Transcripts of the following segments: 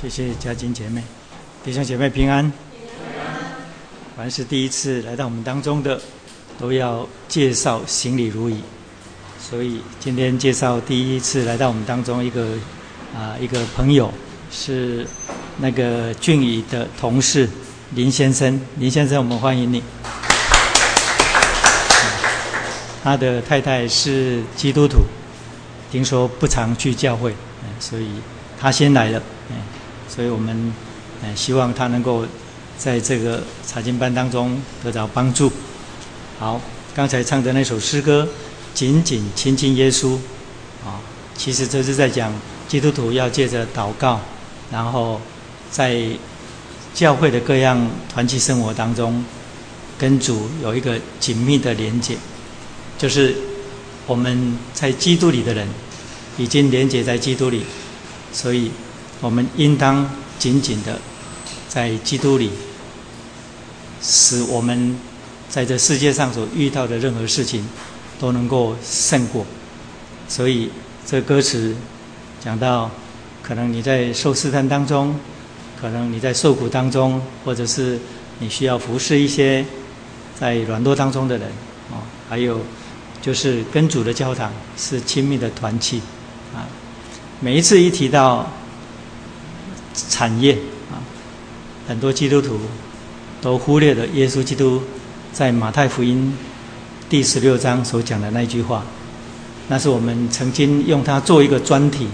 谢谢嘉金姐妹，弟兄姐妹平安。凡是第一次来到我们当中的，都要介绍行礼如仪。所以今天介绍第一次来到我们当中一个啊一个朋友，是那个俊宇的同事林先生。林先生，我们欢迎你。他的太太是基督徒，听说不常去教会，所以他先来了，所以我们希望他能够在这个查经班当中得到帮助。好，刚才唱的那首诗歌《紧紧亲近耶稣》，啊，其实这是在讲基督徒要借着祷告，然后在教会的各样团契生活当中，跟主有一个紧密的连接。就是我们在基督里的人，已经连接在基督里，所以我们应当紧紧的在基督里，使我们在这世界上所遇到的任何事情都能够胜过。所以这歌词讲到，可能你在受试探当中，可能你在受苦当中，或者是你需要服侍一些在软弱当中的人啊，还有。就是跟主的交谈是亲密的团契，啊，每一次一提到产业啊，很多基督徒都忽略了耶稣基督在马太福音第十六章所讲的那句话，那是我们曾经用它做一个专题，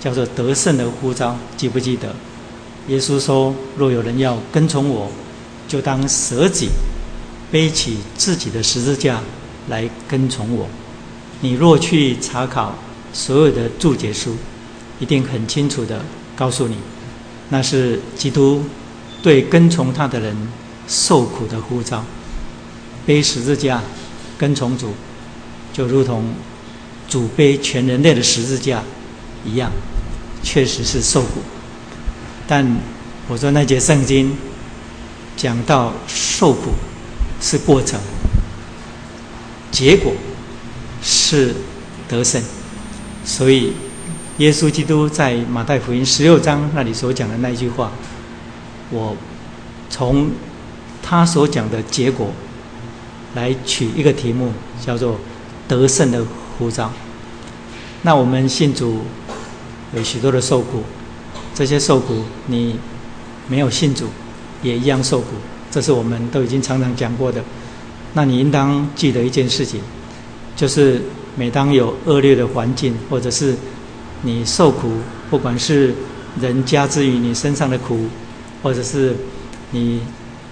叫做得胜的呼召，记不记得？耶稣说：“若有人要跟从我，就当舍己，背起自己的十字架。”来跟从我，你若去查考所有的注解书，一定很清楚的告诉你，那是基督对跟从他的人受苦的呼召。背十字架跟从主，就如同主背全人类的十字架一样，确实是受苦。但我说那节圣经讲到受苦是过程。结果是得胜，所以耶稣基督在马太福音十六章那里所讲的那句话，我从他所讲的结果来取一个题目，叫做得胜的呼召。那我们信主有许多的受苦，这些受苦你没有信主也一样受苦，这是我们都已经常常讲过的。那你应当记得一件事情，就是每当有恶劣的环境，或者是你受苦，不管是人加之于你身上的苦，或者是你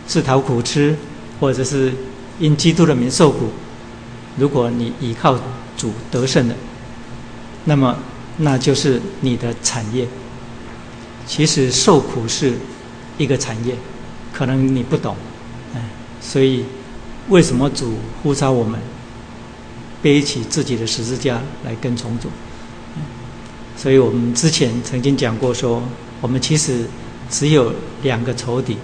自讨苦吃，或者是因基督的名受苦，如果你依靠主得胜的，那么那就是你的产业。其实受苦是一个产业，可能你不懂，哎，所以。为什么主呼召我们背起自己的十字架来跟从主？所以我们之前曾经讲过，说我们其实只有两个仇敌，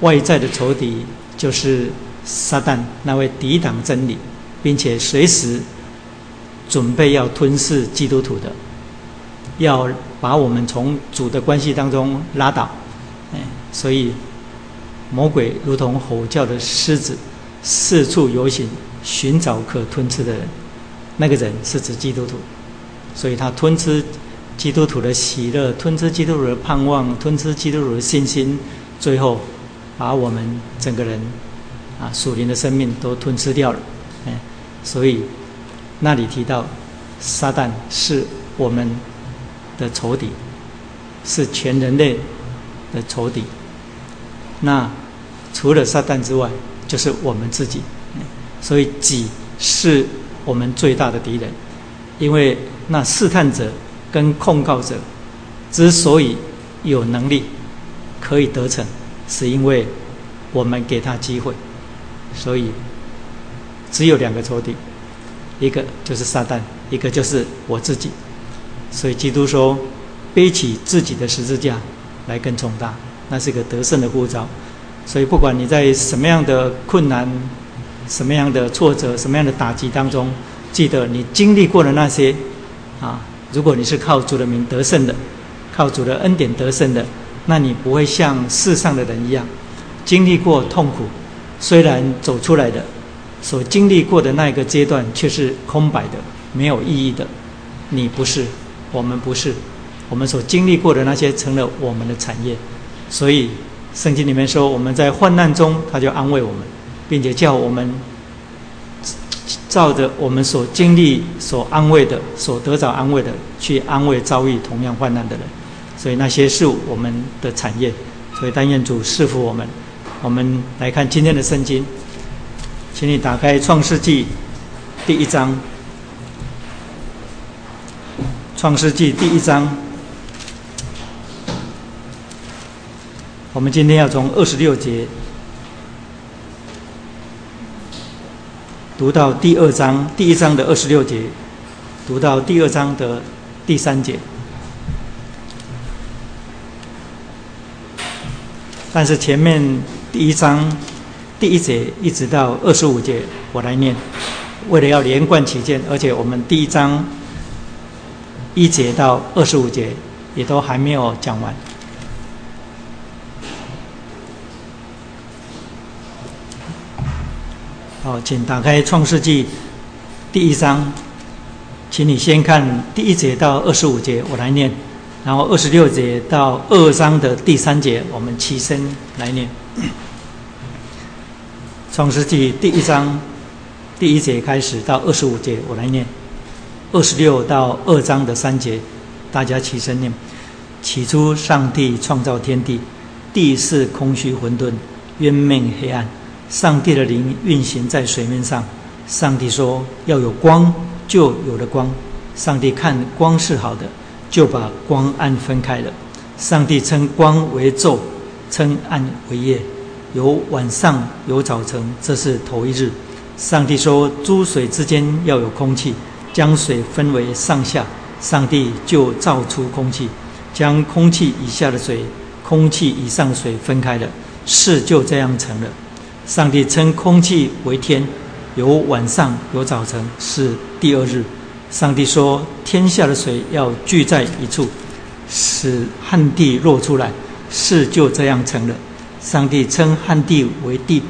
外在的仇敌就是撒旦那位抵挡真理，并且随时准备要吞噬基督徒的，要把我们从主的关系当中拉倒。哎，所以魔鬼如同吼叫的狮子。四处游行，寻找可吞吃的人。那个人是指基督徒，所以他吞吃基督徒的喜乐，吞吃基督徒的盼望，吞吃基督徒的信心，最后把我们整个人啊属灵的生命都吞吃掉了。哎，所以那里提到撒旦是我们的仇敌，是全人类的仇敌。那除了撒旦之外，就是我们自己，所以己是我们最大的敌人，因为那试探者跟控告者之所以有能力可以得逞，是因为我们给他机会，所以只有两个仇敌，一个就是撒旦，一个就是我自己，所以基督说背起自己的十字架来跟从他，那是一个得胜的呼召。所以，不管你在什么样的困难、什么样的挫折、什么样的打击当中，记得你经历过的那些，啊，如果你是靠主的名得胜的，靠主的恩典得胜的，那你不会像世上的人一样，经历过痛苦，虽然走出来的，所经历过的那一个阶段却是空白的，没有意义的。你不是，我们不是，我们所经历过的那些成了我们的产业。所以圣经里面说，我们在患难中，他就安慰我们，并且叫我们。照着我们所经历、所安慰的、所得着安慰的，去安慰遭遇同样患难的人，所以那些是我们的产业。所以但愿主赐福我们。我们来看今天的圣经，请你打开《创世纪》第一章，《创世纪》第一章。我们今天要从二十六节。读到第二章第一章的二十六节，读到第二章的第三节。但是前面第一章第一节一直到二十五节，我来念，为了要连贯起见，而且我们第一章一节到二十五节也都还没有讲完。好，请打开《创世纪》第一章，请你先看第一节到二十五节，我来念；然后二十六节到二章的第三节，我们起身来念。《创世纪》第一章第一节开始到二十五节，我来念；二十六到二章的三节，大家起身念。起初，上帝创造天地，地是空虚混沌，渊面黑暗。上帝的灵运行在水面上。上帝说：“要有光，就有了光。”上帝看光是好的，就把光暗分开了。上帝称光为昼，称暗为夜。有晚上，有早晨，这是头一日。上帝说：“诸水之间要有空气，将水分为上下。”上帝就造出空气，将空气以下的水、空气以上的水分开了。事就这样成了。上帝称空气为天，有晚上有早晨，是第二日。上帝说：天下的水要聚在一处，使旱地落出来，事就这样成了。上帝称旱地为地，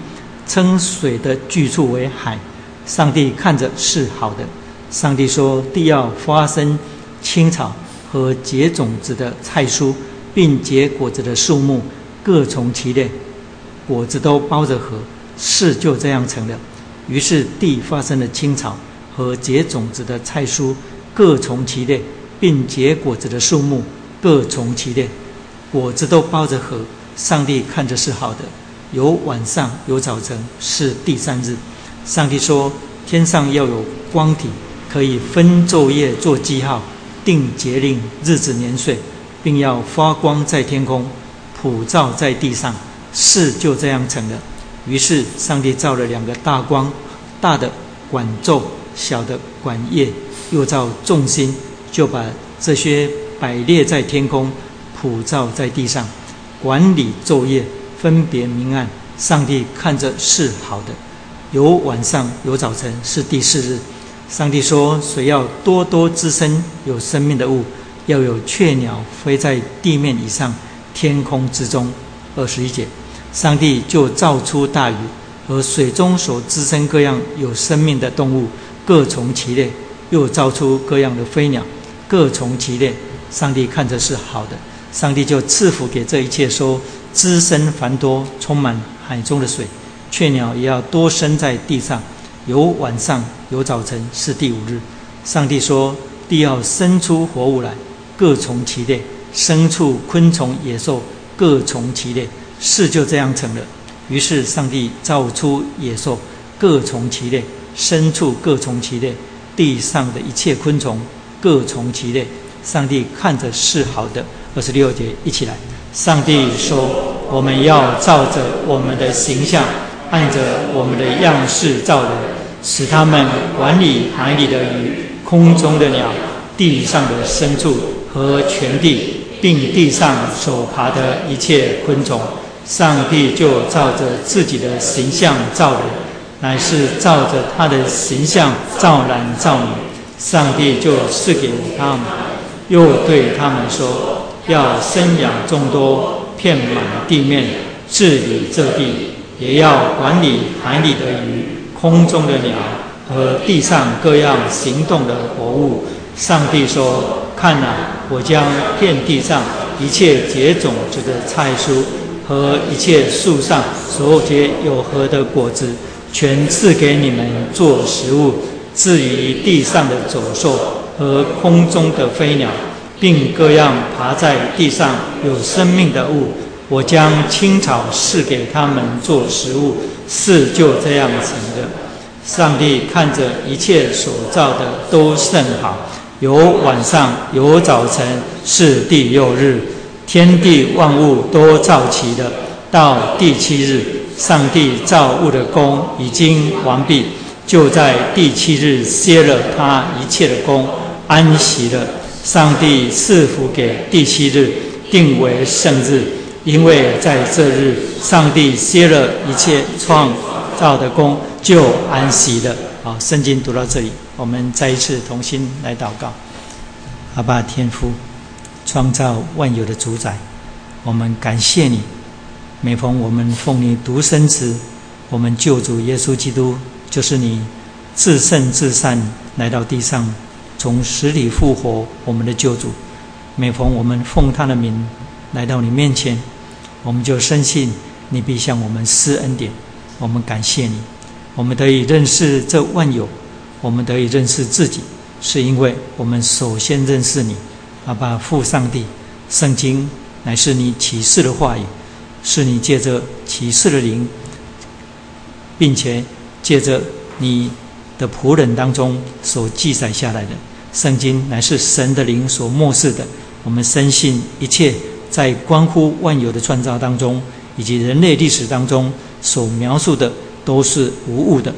称水的聚处为海。上帝看着是好的。上帝说：地要发生青草和结种子的菜蔬，并结果子的树木，各从其类。果子都包着核，事就这样成了。于是地发生了青草和结种子的菜蔬，各从其类，并结果子的树木各从其类。果子都包着核。上帝看着是好的。有晚上有早晨，是第三日。上帝说：天上要有光体，可以分昼夜做记号，定节令、日子、年岁，并要发光在天空，普照在地上。事就这样成了。于是上帝造了两个大光，大的管昼，小的管夜，又造众星，就把这些摆列在天空，普照在地上，管理昼夜，分别明暗。上帝看着是好的。有晚上，有早晨，是第四日。上帝说：“谁要多多滋生有生命的物，要有雀鸟飞在地面以上，天空之中。”二十一节。上帝就造出大鱼和水中所滋生各样有生命的动物，各从其类；又造出各样的飞鸟，各从其类。上帝看着是好的，上帝就赐福给这一切，说：滋生繁多，充满海中的水。雀鸟也要多生在地上，有晚上，有早晨，是第五日。上帝说：地要生出活物来，各从其类；牲畜、昆虫、野兽，各从其类。事就这样成了。于是上帝造出野兽，各从其类；牲畜各从其类；地上的一切昆虫各从其类。上帝看着是好的。二十六节，一起来。上帝说：“我们要照着我们的形象，按着我们的样式造人，使他们管理海里的鱼、空中的鸟、地上的牲畜和全地，并地上所爬的一切昆虫。”上帝就照着自己的形象造人，乃是照着他的形象造男造女。上帝就赐给他们，又对他们说：要生养众多，遍满地面，治理这地，也要管理海里的鱼、空中的鸟和地上各样行动的活物。上帝说：“看哪，我将遍地上一切结种子的菜蔬和一切树上所结有核的果子，全赐给你们做食物。至于地上的走兽和空中的飞鸟，并各样爬在地上有生命的物，我将青草赐给他们做食物。事就这样成的。上帝看着一切所造的都甚好。”有晚上，有早晨，是第六日，天地万物都造齐了。到第七日，上帝造物的功已经完毕，就在第七日歇了他一切的功，安息了。上帝赐福给第七日，定为圣日，因为在这日，上帝歇了一切创造的功，就安息了。好，圣经读到这里。我们再一次同心来祷告，阿爸天父，创造万有的主宰，我们感谢你。每逢我们奉你独生子，我们救主耶稣基督，就是你至圣至善来到地上，从死里复活我们的救主。每逢我们奉他的名来到你面前，我们就深信你必向我们施恩典。我们感谢你，我们得以认识这万有。我们得以认识自己，是因为我们首先认识你，阿爸父上帝。圣经乃是你启示的话语，是你借着启示的灵，并且借着你的仆人当中所记载下来的。圣经乃是神的灵所漠视的。我们深信一切在关乎万有的创造当中，以及人类历史当中所描述的，都是无误的。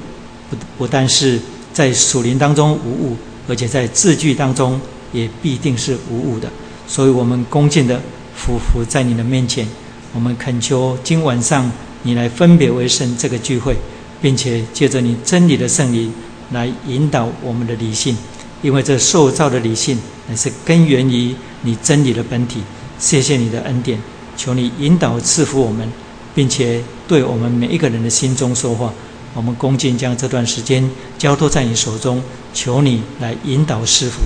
不不但是。在属灵当中无误，而且在字句当中也必定是无误的。所以，我们恭敬的匍匐在你的面前，我们恳求今晚上你来分别为圣这个聚会，并且借着你真理的圣灵来引导我们的理性，因为这受造的理性乃是根源于你真理的本体。谢谢你的恩典，求你引导赐福我们，并且对我们每一个人的心中说话。我们恭敬将这段时间交托在你手中，求你来引导师傅，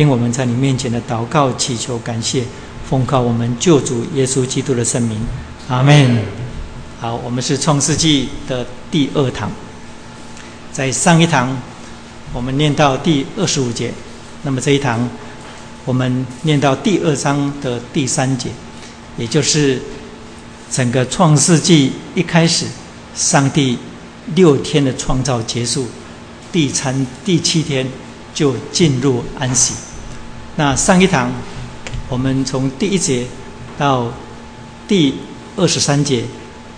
听我们在你面前的祷告、祈求、感谢，奉靠我们救主耶稣基督的圣名，阿门。好，我们是创世纪的第二堂，在上一堂我们念到第二十五节，那么这一堂我们念到第二章的第三节，也就是整个创世纪一开始，上帝。六天的创造结束，第三、第七天就进入安息。那上一堂我们从第一节到第二十三节，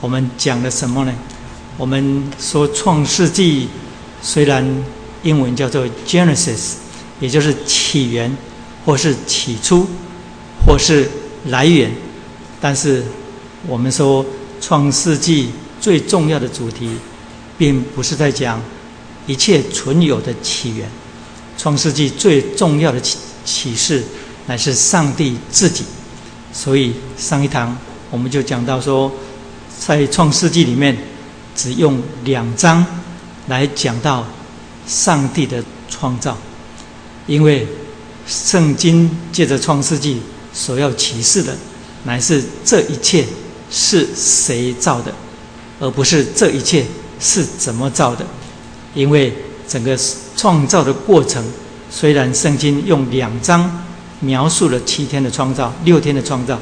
我们讲了什么呢？我们说创世纪虽然英文叫做 Genesis，也就是起源，或是起初，或是来源，但是我们说创世纪最重要的主题。并不是在讲一切存有的起源，《创世纪》最重要的起启示乃是上帝自己。所以上一堂我们就讲到说，在《创世纪》里面只用两章来讲到上帝的创造，因为圣经借着《创世纪》所要启示的，乃是这一切是谁造的，而不是这一切。是怎么造的？因为整个创造的过程，虽然圣经用两章描述了七天的创造、六天的创造，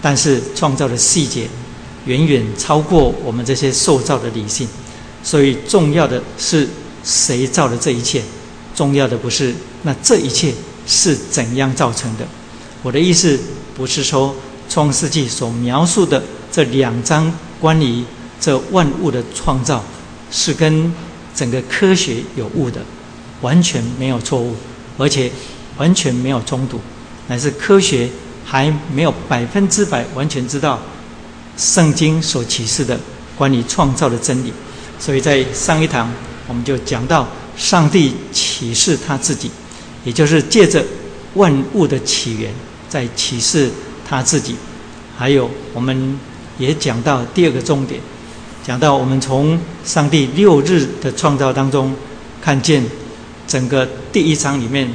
但是创造的细节远远超过我们这些受造的理性。所以重要的是谁造的这一切？重要的不是那这一切是怎样造成的。我的意思不是说创世纪所描述的这两章关于这万物的创造。是跟整个科学有误的，完全没有错误，而且完全没有冲突，乃是科学还没有百分之百完全知道圣经所启示的关于创造的真理。所以在上一堂我们就讲到，上帝启示他自己，也就是借着万物的起源在启示他自己。还有我们也讲到第二个重点，讲到我们从上帝六日的创造当中看见整个第一章里面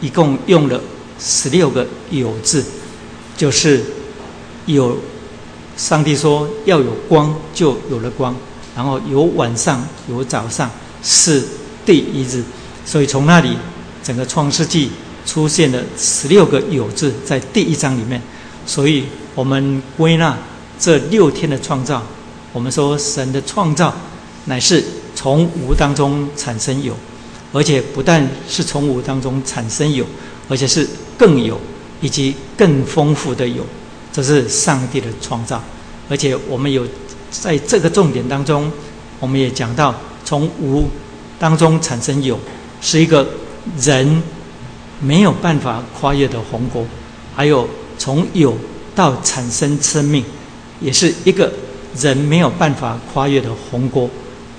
一共用了十六个有字，就是有上帝说要有光，就有了光，然后有晚上有早上是第一日，所以从那里整个创世纪。出现了十六个有字在第一章里面，所以我们归纳这六天的创造，我们说神的创造乃是从无当中产生有，而且不但是从无当中产生有，而且是更有以及更丰富的有，这是上帝的创造。而且我们有在这个重点当中，我们也讲到从无当中产生有，是一个人。没有办法跨越的鸿沟，还有从有到产生生命，也是一个人没有办法跨越的鸿沟；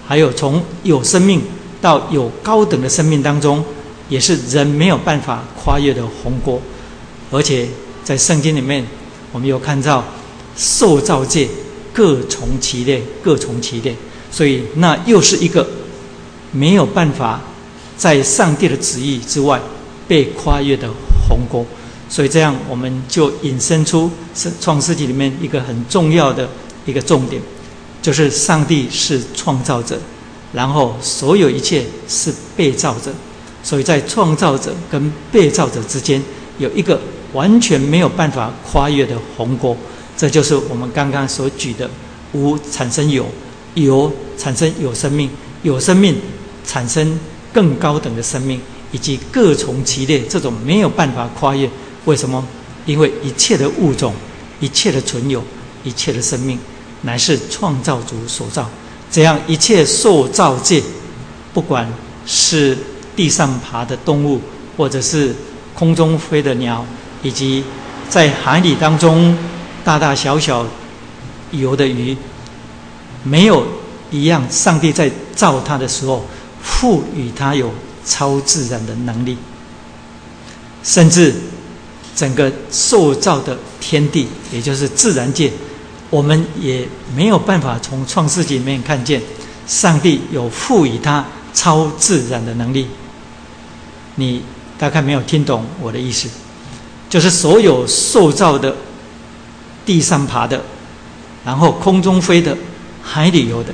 还有从有生命到有高等的生命当中，也是人没有办法跨越的鸿沟。而且在圣经里面，我们有看到受造界各从其列，各从其列，所以那又是一个没有办法在上帝的旨意之外。被跨越的鸿沟，所以这样我们就引申出创世纪里面一个很重要的一个重点，就是上帝是创造者，然后所有一切是被造者，所以在创造者跟被造者之间有一个完全没有办法跨越的鸿沟，这就是我们刚刚所举的无产生有，有产生有生命，有生命产生更高等的生命。以及各从其类，这种没有办法跨越。为什么？因为一切的物种、一切的存有、一切的生命，乃是创造主所造。这样一切受造界，不管是地上爬的动物，或者是空中飞的鸟，以及在海里当中大大小小游的鱼，没有一样。上帝在造它的时候，赋予它有。超自然的能力，甚至整个塑造的天地，也就是自然界，我们也没有办法从创世纪里面看见上帝有赋予他超自然的能力。你大概没有听懂我的意思，就是所有塑造的、地上爬的、然后空中飞的、海里游的。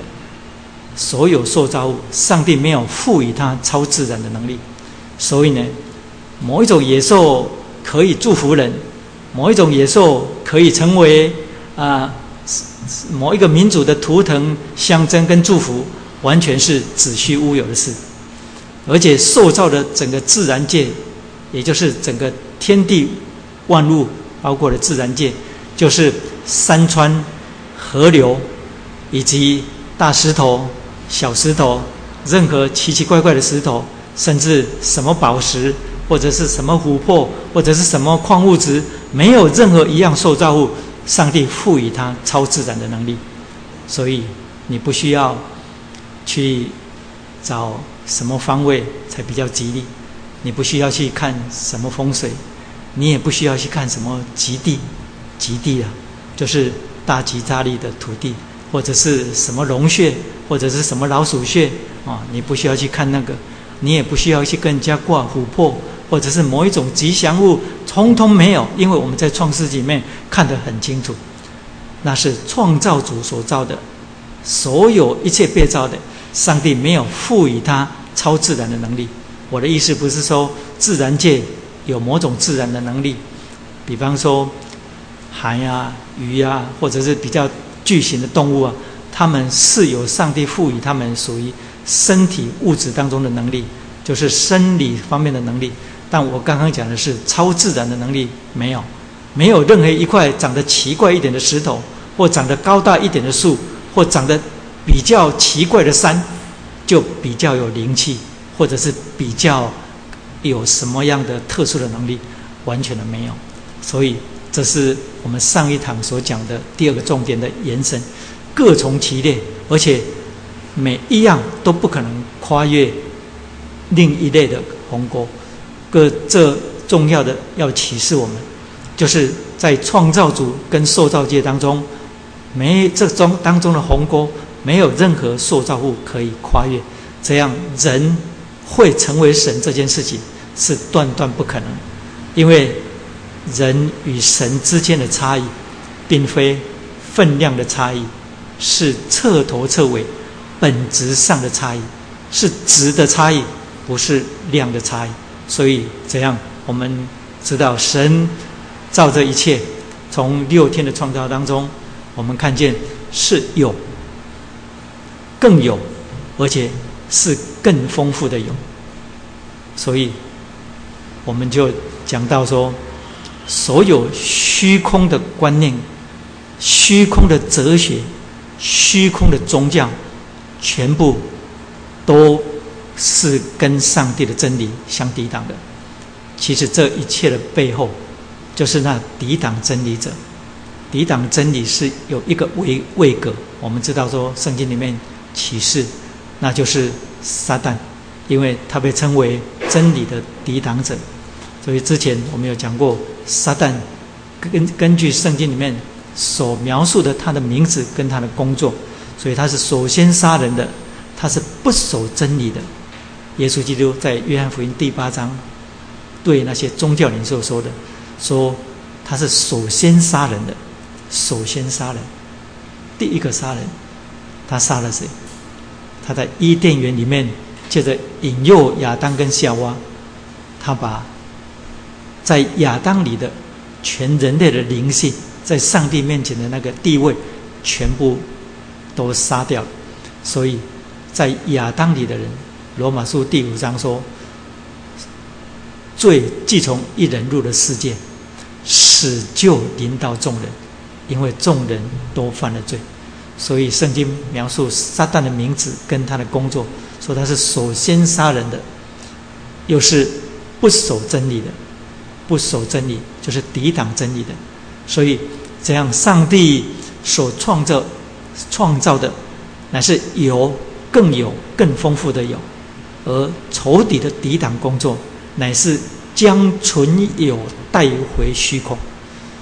所有受造物，上帝没有赋予他超自然的能力，所以呢，某一种野兽可以祝福人，某一种野兽可以成为啊某一个民族的图腾象征跟祝福，完全是子虚乌有的事。而且塑造的整个自然界，也就是整个天地万物，包括了自然界，就是山川、河流以及大石头。小石头，任何奇奇怪怪的石头，甚至什么宝石，或者是什么琥珀，或者是什么矿物质，没有任何一样受造物，上帝赋予他超自然的能力。所以你不需要去找什么方位才比较吉利，你不需要去看什么风水，你也不需要去看什么极地，极地啊，就是大吉大利的土地。或者是什么龙穴，或者是什么老鼠穴啊？你不需要去看那个，你也不需要去跟人家挂琥珀，或者是某一种吉祥物，通通没有。因为我们在创世纪里面看得很清楚，那是创造主所造的，所有一切被造的，上帝没有赋予他超自然的能力。我的意思不是说自然界有某种自然的能力，比方说海呀、鱼呀，或者是比较。巨型的动物啊，他们是有上帝赋予他们属于身体物质当中的能力，就是生理方面的能力。但我刚刚讲的是超自然的能力，没有，没有任何一块长得奇怪一点的石头，或长得高大一点的树，或长得比较奇怪的山，就比较有灵气，或者是比较有什么样的特殊的能力，完全的没有。所以。这是我们上一堂所讲的第二个重点的延伸，各从其列，而且每一样都不可能跨越另一类的鸿沟。个这重要的要启示我们，就是在创造主跟受造界当中，没这中当中的鸿沟，没有任何塑造物可以跨越。这样人会成为神这件事情是断断不可能，因为人与神之间的差异，并非分量的差异，是彻头彻尾本质上的差异，是质的差异，不是量的差异。所以怎样？我们知道神造这一切，从六天的创造当中，我们看见是有，更有，而且。是更丰富的有，所以我们就讲到说，所有虚空的观念、虚空的哲学、虚空的宗教，全部都是跟上帝的真理相抵挡的。其实这一切的背后，就是那抵挡真理者。抵挡真理是有一个位位格，我们知道说，圣经里面启示。那就是撒旦，因为他被称为真理的抵挡者，所以之前我们有讲过，撒旦根根据圣经里面所描述的他的名字跟他的工作，所以他是首先杀人的，他是不守真理的。耶稣基督在约翰福音第八章对那些宗教领袖说的，说他是首先杀人的，首先杀人，第一个杀人，他杀了谁？他在伊甸园里面，借着引诱亚当跟夏娃，他把在亚当里的全人类的灵性，在上帝面前的那个地位，全部都杀掉。所以在亚当里的人，罗马书第五章说，罪既从一人入了世界，死就临到众人，因为众人都犯了罪。所以圣经描述撒旦的名字跟他的工作，说他是首先杀人的，又是不守真理的，不守真理就是抵挡真理的。所以这样，上帝所创造创造的乃是有更有更丰富的有，而仇敌的抵挡工作乃是将存有带回虚空。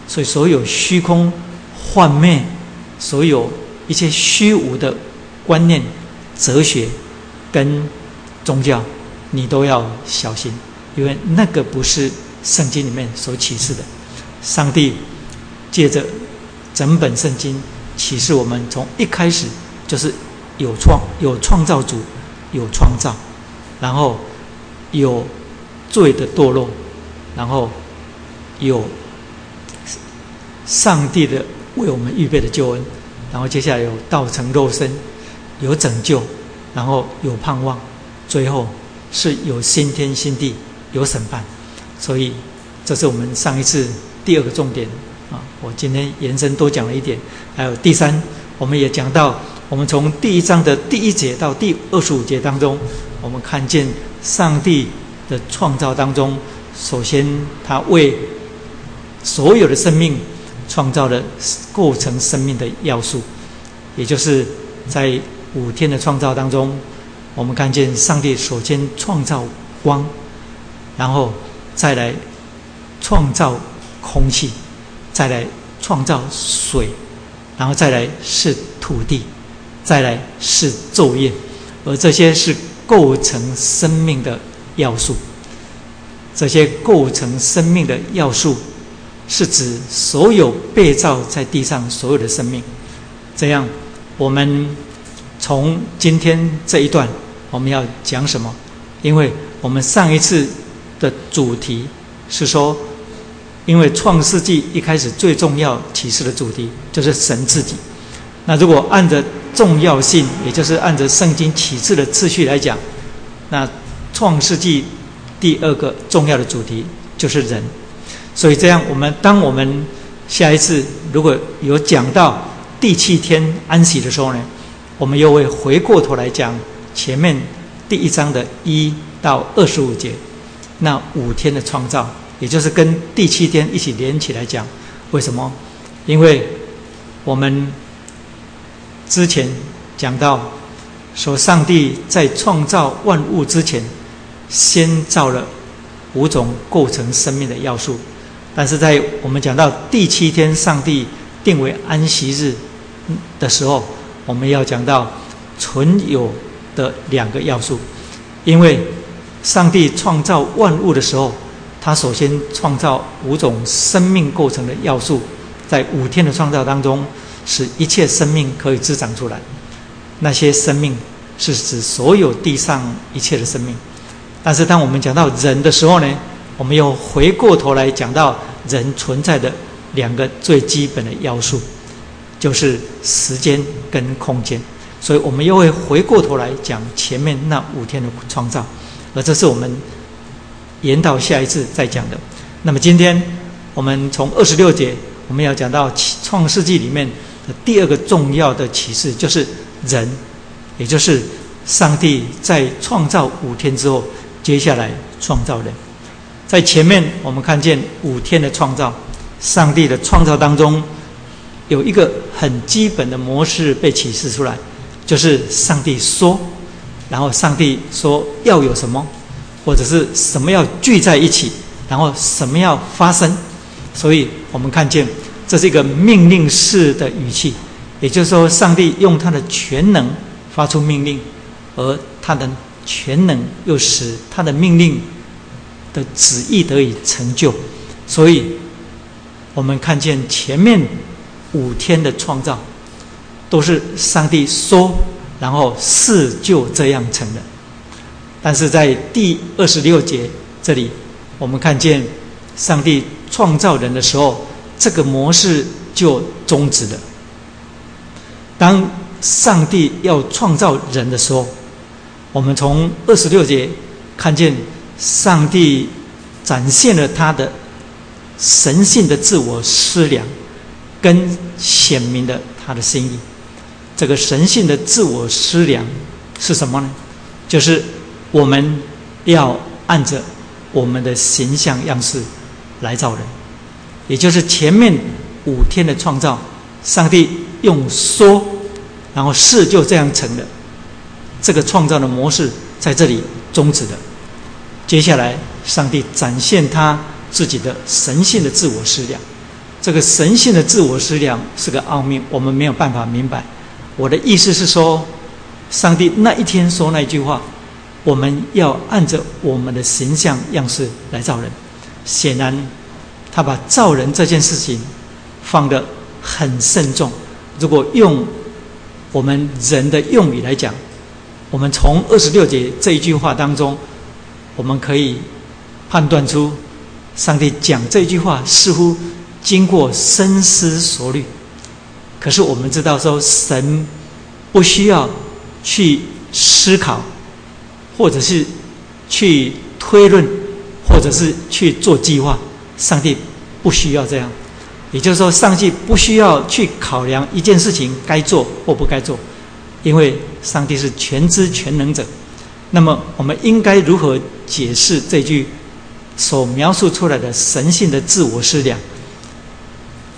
所以所有虚空幻灭，所有。一切虚无的观念、哲学跟宗教，你都要小心，因为那个不是圣经里面所启示的。上帝借着整本圣经启示我们，从一开始就是有创有创造主，有创造，然后有罪的堕落，然后有上帝的为我们预备的救恩。然后接下来有道成肉身，有拯救，然后有盼望，最后是有新天新地，有审判。所以这是我们上一次第二个重点啊。我今天延伸多讲了一点。还有第三，我们也讲到，我们从第一章的第一节到第二十五节当中，我们看见上帝的创造当中，首先他为所有的生命。创造了构成生命的要素，也就是在五天的创造当中，我们看见上帝首先创造光，然后再来创造空气，再来创造水，然后再来是土地，再来是昼夜，而这些是构成生命的要素。这些构成生命的要素。是指所有被造在地上所有的生命。这样，我们从今天这一段我们要讲什么？因为我们上一次的主题是说，因为创世纪一开始最重要启示的主题就是神自己。那如果按着重要性，也就是按着圣经启示的次序来讲，那创世纪第二个重要的主题就是人。所以这样，我们当我们下一次如果有讲到第七天安息的时候呢，我们又会回过头来讲前面第一章的一到二十五节，那五天的创造，也就是跟第七天一起连起来讲。为什么？因为我们之前讲到说，上帝在创造万物之前，先造了五种构成生命的要素。但是在我们讲到第七天，上帝定为安息日的时候，我们要讲到存有的两个要素，因为上帝创造万物的时候，他首先创造五种生命构成的要素，在五天的创造当中，使一切生命可以滋长出来。那些生命是指所有地上一切的生命。但是当我们讲到人的时候呢，我们又回过头来讲到人存在的两个最基本的要素，就是时间跟空间。所以我们又会回过头来讲前面那五天的创造，而这是我们延到下一次再讲的。那么今天我们从二十六节，我们要讲到创世纪里面第二个重要的启示，就是人，也就是上帝在创造五天之后，接下来创造人。在前面我们看见五天的创造，上帝的创造当中有一个很基本的模式被启示出来。就是上帝说，然后上帝说要有什么，或者是什么要聚在一起，然后什么要发生，所以我们看见这是一个命令式的语气，也就是说，上帝用他的全能发出命令，而他的全能又使他的命令的旨意得以成就，所以我们看见前面五天的创造。都是上帝说，然后事就这样成了。但是在第二十六节这里，我们看见上帝创造人的时候，这个模式就终止了。当上帝要创造人的时候，我们从二十六节看见上帝展现了他的神性的自我思量，跟显明的他的心意。这个神性的自我思量是什么呢？就是我们要按着我们的形象样式来造人，也就是前面五天的创造，上帝用说，然后事就这样成了。这个创造的模式在这里终止了。接下来，上帝展现他自己的神性的自我思量。这个神性的自我思量是个奥秘，我们没有办法明白。我的意思是说，上帝那一天说那句话，我们要按着我们的形象样式来造人。显然，他把造人这件事情放得很慎重。如果用我们人的用语来讲，我们从二十六节这一句话当中，我们可以判断出，上帝讲这句话似乎经过深思熟虑。可是我们知道，说神不需要去思考，或者是去推论，或者是去做计划。上帝不需要这样，也就是说，上帝不需要去考量一件事情该做或不该做，因为上帝是全知全能者。那么，我们应该如何解释这句所描述出来的神性的自我思量？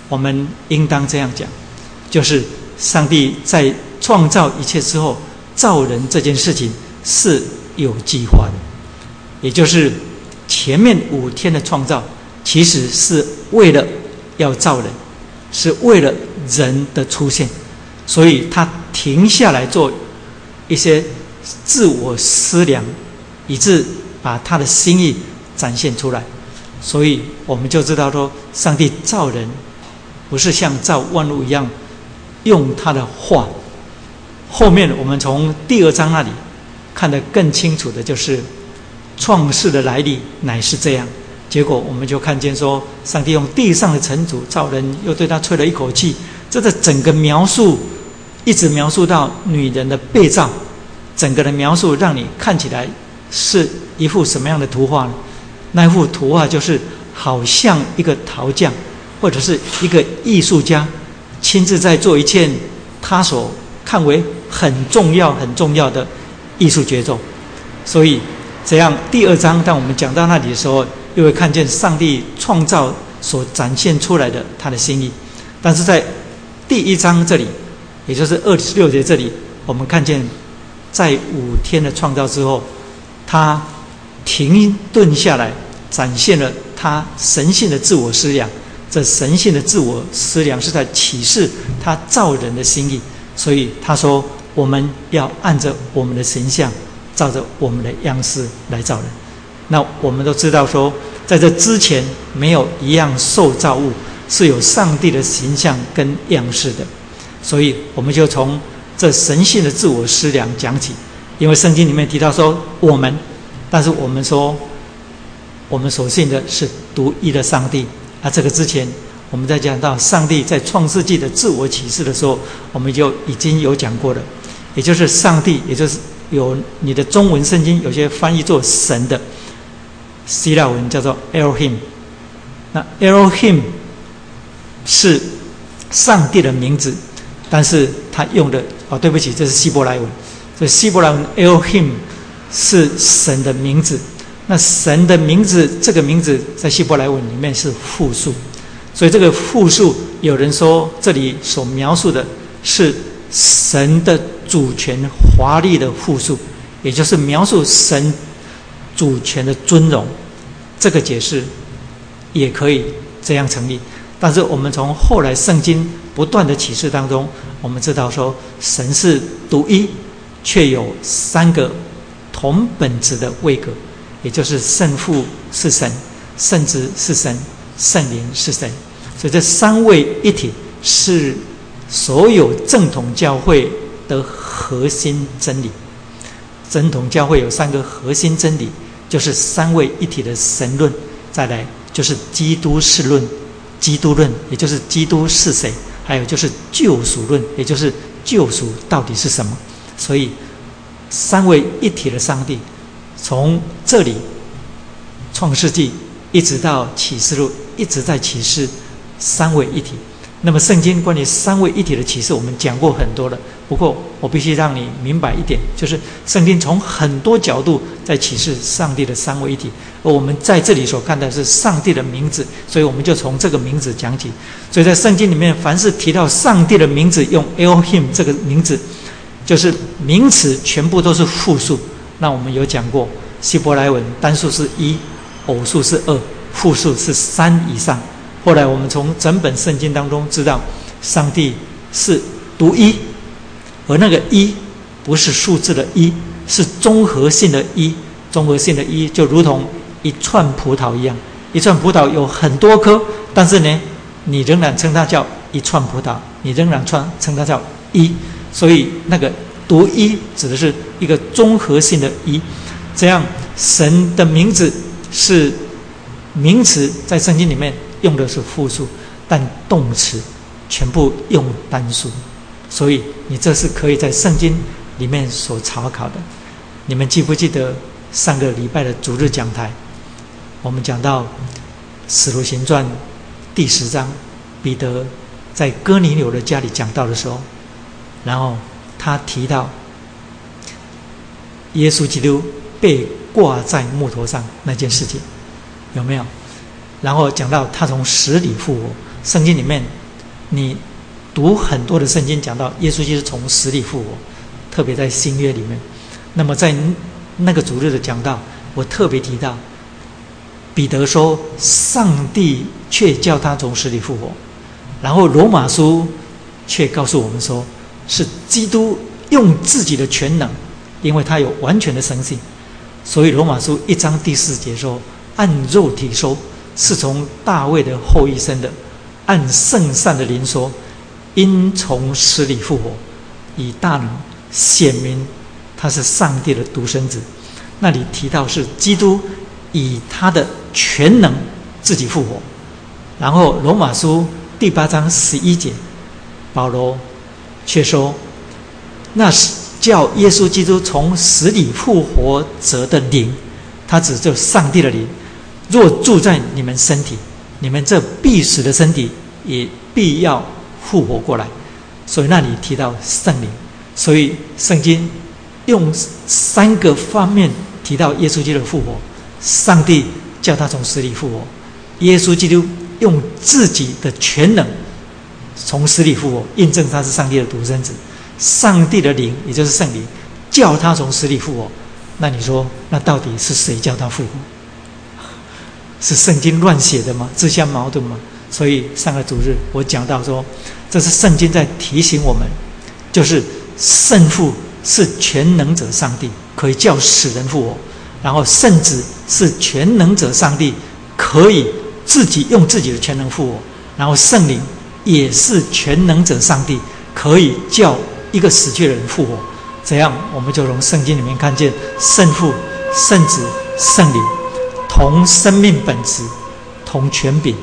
我们应当这样讲。就是上帝在创造一切之后，造人这件事情是有计划的，也就是前面五天的创造，其实是为了要造人，是为了人的出现，所以他停下来做一些自我思量，以致把他的心意展现出来，所以我们就知道说，上帝造人不是像造万物一样。用他的话，后面我们从第二章那里看得更清楚的就是创世的来历乃是这样。结果我们就看见说，上帝用地上的尘土造人，又对他吹了一口气。这个整个描述一直描述到女人的被造，整个的描述让你看起来是一幅什么样的图画呢？那幅图画就是好像一个陶匠或者是一个艺术家。亲自在做一件他所看为很重要、很重要的艺术节奏，所以这样第二章，当我们讲到那里的时候，又会看见上帝创造所展现出来的他的心意。但是在第一章这里，也就是二十六节这里，我们看见在五天的创造之后，他停顿下来，展现了他神性的自我思量。这神性的自我思量是在启示他造人的心意，所以他说我们要按着我们的形象，照着我们的样式来造人。那我们都知道说，在这之前没有一样受造物是有上帝的形象跟样式的，所以我们就从这神性的自我思量讲起。因为圣经里面提到说我们，但是我们说我们所信的是独一的上帝。那，这个之前我们在讲到上帝在创世纪的自我启示的时候，我们就已经有讲过了，也就是上帝，也就是有你的中文圣经有些翻译作神的希腊文叫做 Elohim，那 Elohim 是上帝的名字，但是他用的哦，对不起，这是希伯来文，所以希伯来文 Elohim 是神的名字。那神的名字，这个名字在希伯来文里面是复数，所以这个复数，有人说这里所描述的是神的主权华丽的复数，也就是描述神主权的尊荣。这个解释也可以这样成立。但是我们从后来圣经不断的启示当中，我们知道说神是独一，却有三个同本质的位格。也就是圣父是神，圣子是神，圣灵是神，所以这三位一体是所有正统教会的核心真理。真统教会有三个核心真理，就是三位一体的神论，再来就是基督是论，基督论，也就是基督是谁，还有就是救赎论，也就是救赎到底是什么。所以三位一体的上帝。从这里，创世纪一直到启示录，一直在启示三位一体。那么，圣经关于三位一体的启示，我们讲过很多了。不过，我必须让你明白一点，就是圣经从很多角度在启示上帝的三位一体。而我们在这里所看的是上帝的名字，所以我们就从这个名字讲起。所以在圣经里面，凡是提到上帝的名字，用 Elohim 这个名字，就是名词全部都是复数。那我们有讲过，希伯来文单数是一，偶数是二，复数是三以上。后来我们从整本圣经当中知道，上帝是独一，而那个一不是数字的一，是综合性的一，综合性的一就如同一串葡萄一样，一串葡萄有很多颗，但是呢，你仍然称它叫一串葡萄，你仍然称称它叫一，所以那个。独一指的是一个综合性的“一”，这样神的名字是名词，在圣经里面用的是复数，但动词全部用单数，所以你这是可以在圣经里面所查考的。你们记不记得上个礼拜的主日讲台，我们讲到《使徒行传》第十章，彼得在哥尼流的家里讲到的时候，然后。他提到耶稣基督被挂在木头上那件事情，有没有？然后讲到他从死里复活。圣经里面，你读很多的圣经讲到耶稣就是从死里复活，特别在新约里面。那么在那个主日的讲道，我特别提到彼得说，上帝却叫他从死里复活。然后罗马书却告诉我们说。是基督用自己的全能，因为他有完全的神性，所以罗马书一章第四节说：“按肉体说，是从大卫的后裔生的；按圣善的灵说，因从死里复活，以大能显明他是上帝的独生子。”那里提到是基督以他的全能自己复活。然后罗马书第八章十一节，保罗。却说，那是叫耶稣基督从死里复活者的灵，他指就上帝的灵，若住在你们身体，你们这必死的身体也必要复活过来。所以那里提到圣灵，所以圣经用三个方面提到耶稣基督的复活：上帝叫他从死里复活，耶稣基督用自己的全能。从死里复活，印证他是上帝的独生子。上帝的灵，也就是圣灵，叫他从死里复活。那你说，那到底是谁叫他复活？是圣经乱写的吗？自相矛盾吗？所以上个主日我讲到说，这是圣经在提醒我们，就是圣父是全能者上帝，可以叫死人复活；然后圣子是全能者上帝，可以自己用自己的全能复活；然后圣灵也是全能者上帝，可以叫一个死去的人复活。这样，我们就从圣经里面看见圣父、圣子、圣灵同生命本质、同权柄、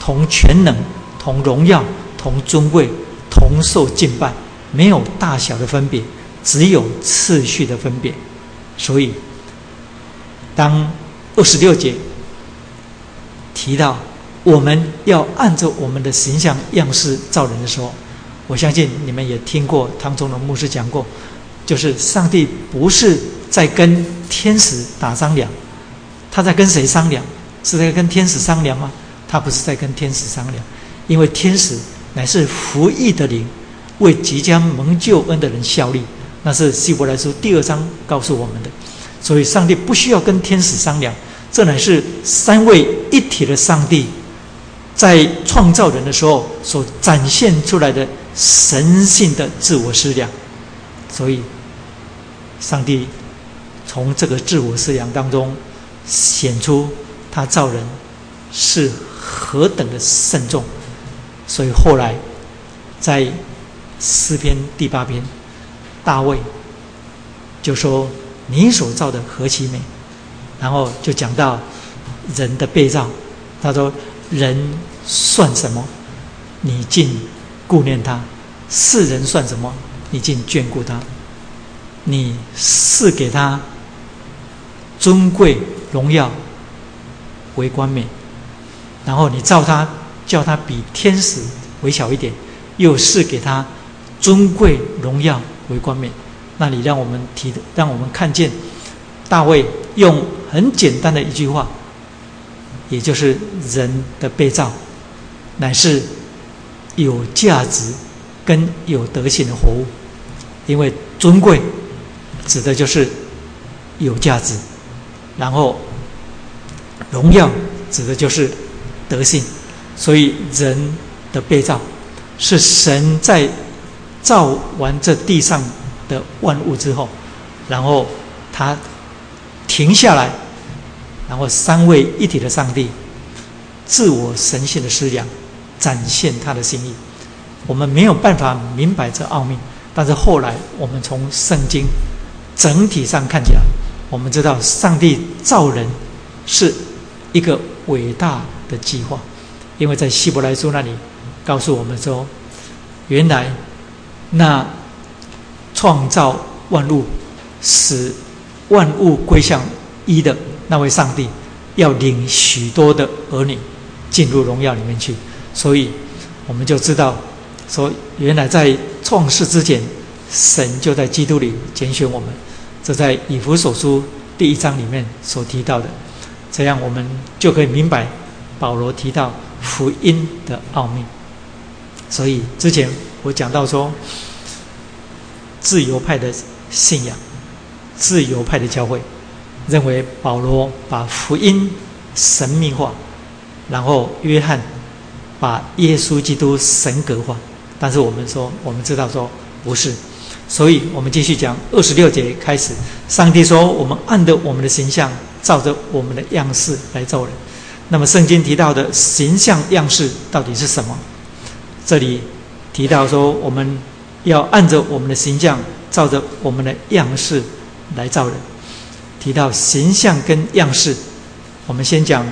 同全能、同荣耀、同尊贵、同受敬拜，没有大小的分别，只有次序的分别。所以，当二十六节提到我们要按照我们的形象样式造人的时候，我相信你们也听过汤中的牧师讲过。就是上帝不是在跟天使打商量，他在跟谁商量？是在跟天使商量吗？他不是在跟天使商量，因为天使乃是服役的灵，为即将蒙救恩的人效力。那是希伯来书第二章告诉我们的。所以上帝不需要跟天使商量，这乃是三位一体的上帝在创造人的时候所展现出来的神性的自我思量。所以。上帝从这个自我思量当中显出他造人是何等的慎重，所以后来在诗篇第八篇，大卫就说：“你所造的何其美！”然后就讲到人的被造，他说：“人算什么？你竟顾念他；世人算什么？你竟眷顾他。”你赐给他尊贵荣耀为冠冕，然后你造他，叫他比天使微小一点，又赐给他尊贵荣耀为冠冕。那你让我们提，让我们看见大卫用很简单的一句话，也就是人的被造乃是有价值跟有德行的活物，因为尊贵。指的就是有价值，然后荣耀指的就是德性，所以人的被造是神在造完这地上的万物之后，然后他停下来，然后三位一体的上帝自我神性的思想展现他的心意。我们没有办法明白这奥秘，但是后来我们从圣经。整体上看起来，我们知道上帝造人是一个伟大的计划，因为在希伯来书那里告诉我们说，原来那创造万物、使万物归向一的那位上帝，要领许多的儿女进入荣耀里面去，所以我们就知道说，原来在创世之前。神就在基督里拣选我们，这在以弗所书第一章里面所提到的，这样我们就可以明白保罗提到福音的奥秘。所以之前我讲到说，自由派的信仰，自由派的教会认为保罗把福音神秘化，然后约翰把耶稣基督神格化，但是我们说，我们知道说不是。所以我们继续讲二十六节开始，上帝说：“我们按着我们的形象，照着我们的样式来造人。”那么圣经提到的形象样式到底是什么？这里提到说，我们要按着我们的形象，照着我们的样式来造人。提到形象跟样式，我们先讲。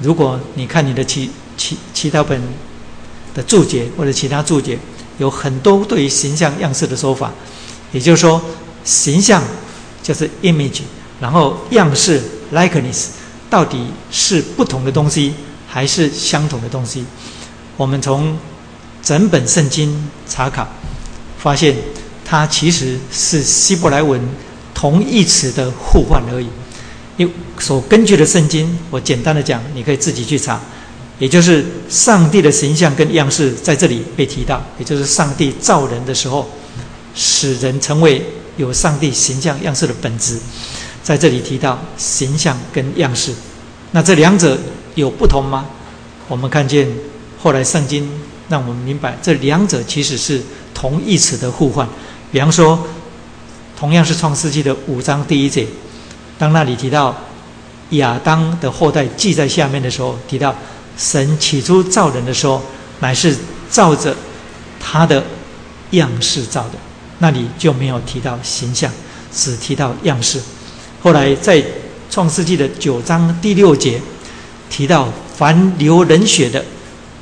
如果你看你的其其其他本的注解或者其他注解。有很多对于形象样式的说法，也就是说，形象就是 image，然后样式 likeness，到底是不同的东西还是相同的东西？我们从整本圣经查考，发现它其实是希伯来文同义词的互换而已。因所根据的圣经，我简单的讲，你可以自己去查。也就是上帝的形象跟样式在这里被提到，也就是上帝造人的时候，使人成为有上帝形象样式的本质，在这里提到形象跟样式。那这两者有不同吗？我们看见后来圣经让我们明白，这两者其实是同义词的互换。比方说，同样是创世纪的五章第一节，当那里提到亚当的后代记在下面的时候，提到神起初造人的时候，乃是照着他的样式造的，那里就没有提到形象，只提到样式。后来在创世纪的九章第六节提到，凡流人血的，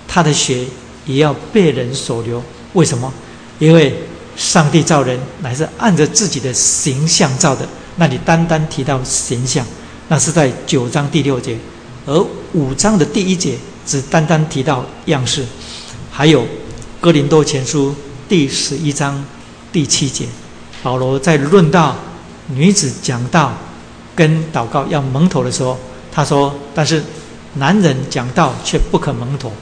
他的血也要被人所流。为什么？因为上帝造人乃是按着自己的形象造的。那你单单提到形象，那是在九章第六节；而五章的第一节只单单提到样式。还有哥林多前书第十一章第七节，保罗在论到女子讲道。跟祷告要蒙头的时候，他说：“但是男人讲道却不可蒙头，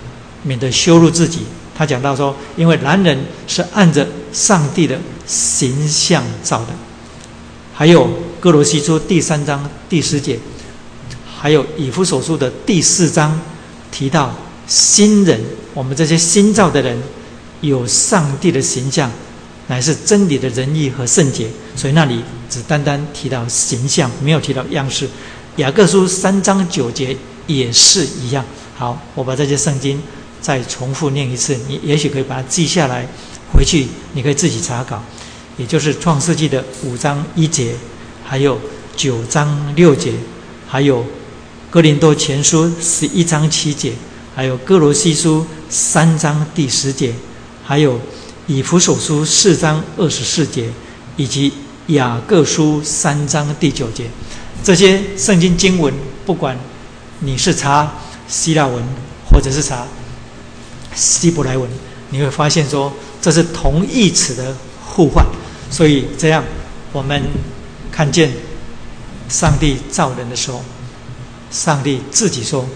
免得羞辱自己。”他讲到说：“因为男人是按着上帝的形象造的。”还有哥罗西书第三章第十节，还有以弗所书的第四章提到新人，我们这些新造的人有上帝的形象。乃是真理的仁义和圣洁，所以那里只单单提到形象，没有提到样式。雅各书三章九节也是一样。好，我把这些圣经再重复念一次，你也许可以把它记下来，回去你可以自己查考。也就是创世纪的五章一节，还有九章六节，还有哥林多前书十一章七节，还有哥罗西书三章第十节，还有。以弗所书四章二十四节，以及雅各书三章第九节，这些圣经经文，不管你是查希腊文或者是查希伯来文，你会发现说这是同义词的互换。所以这样，我们看见上帝造人的时候，上帝自己说，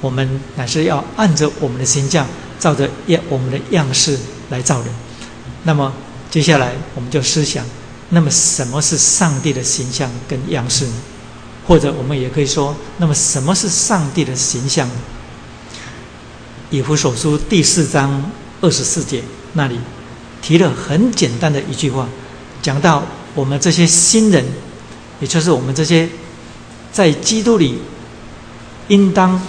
我们乃是要按着我们的形象，照着样我们的样式来造人。那么接下来我们就思想，那么什么是上帝的形象跟样式呢？或者我们也可以说，那么什么是上帝的形象？以弗所书第四章二十四节那里提了很简单的一句话，讲到我们这些新人，也就是我们这些在基督里应当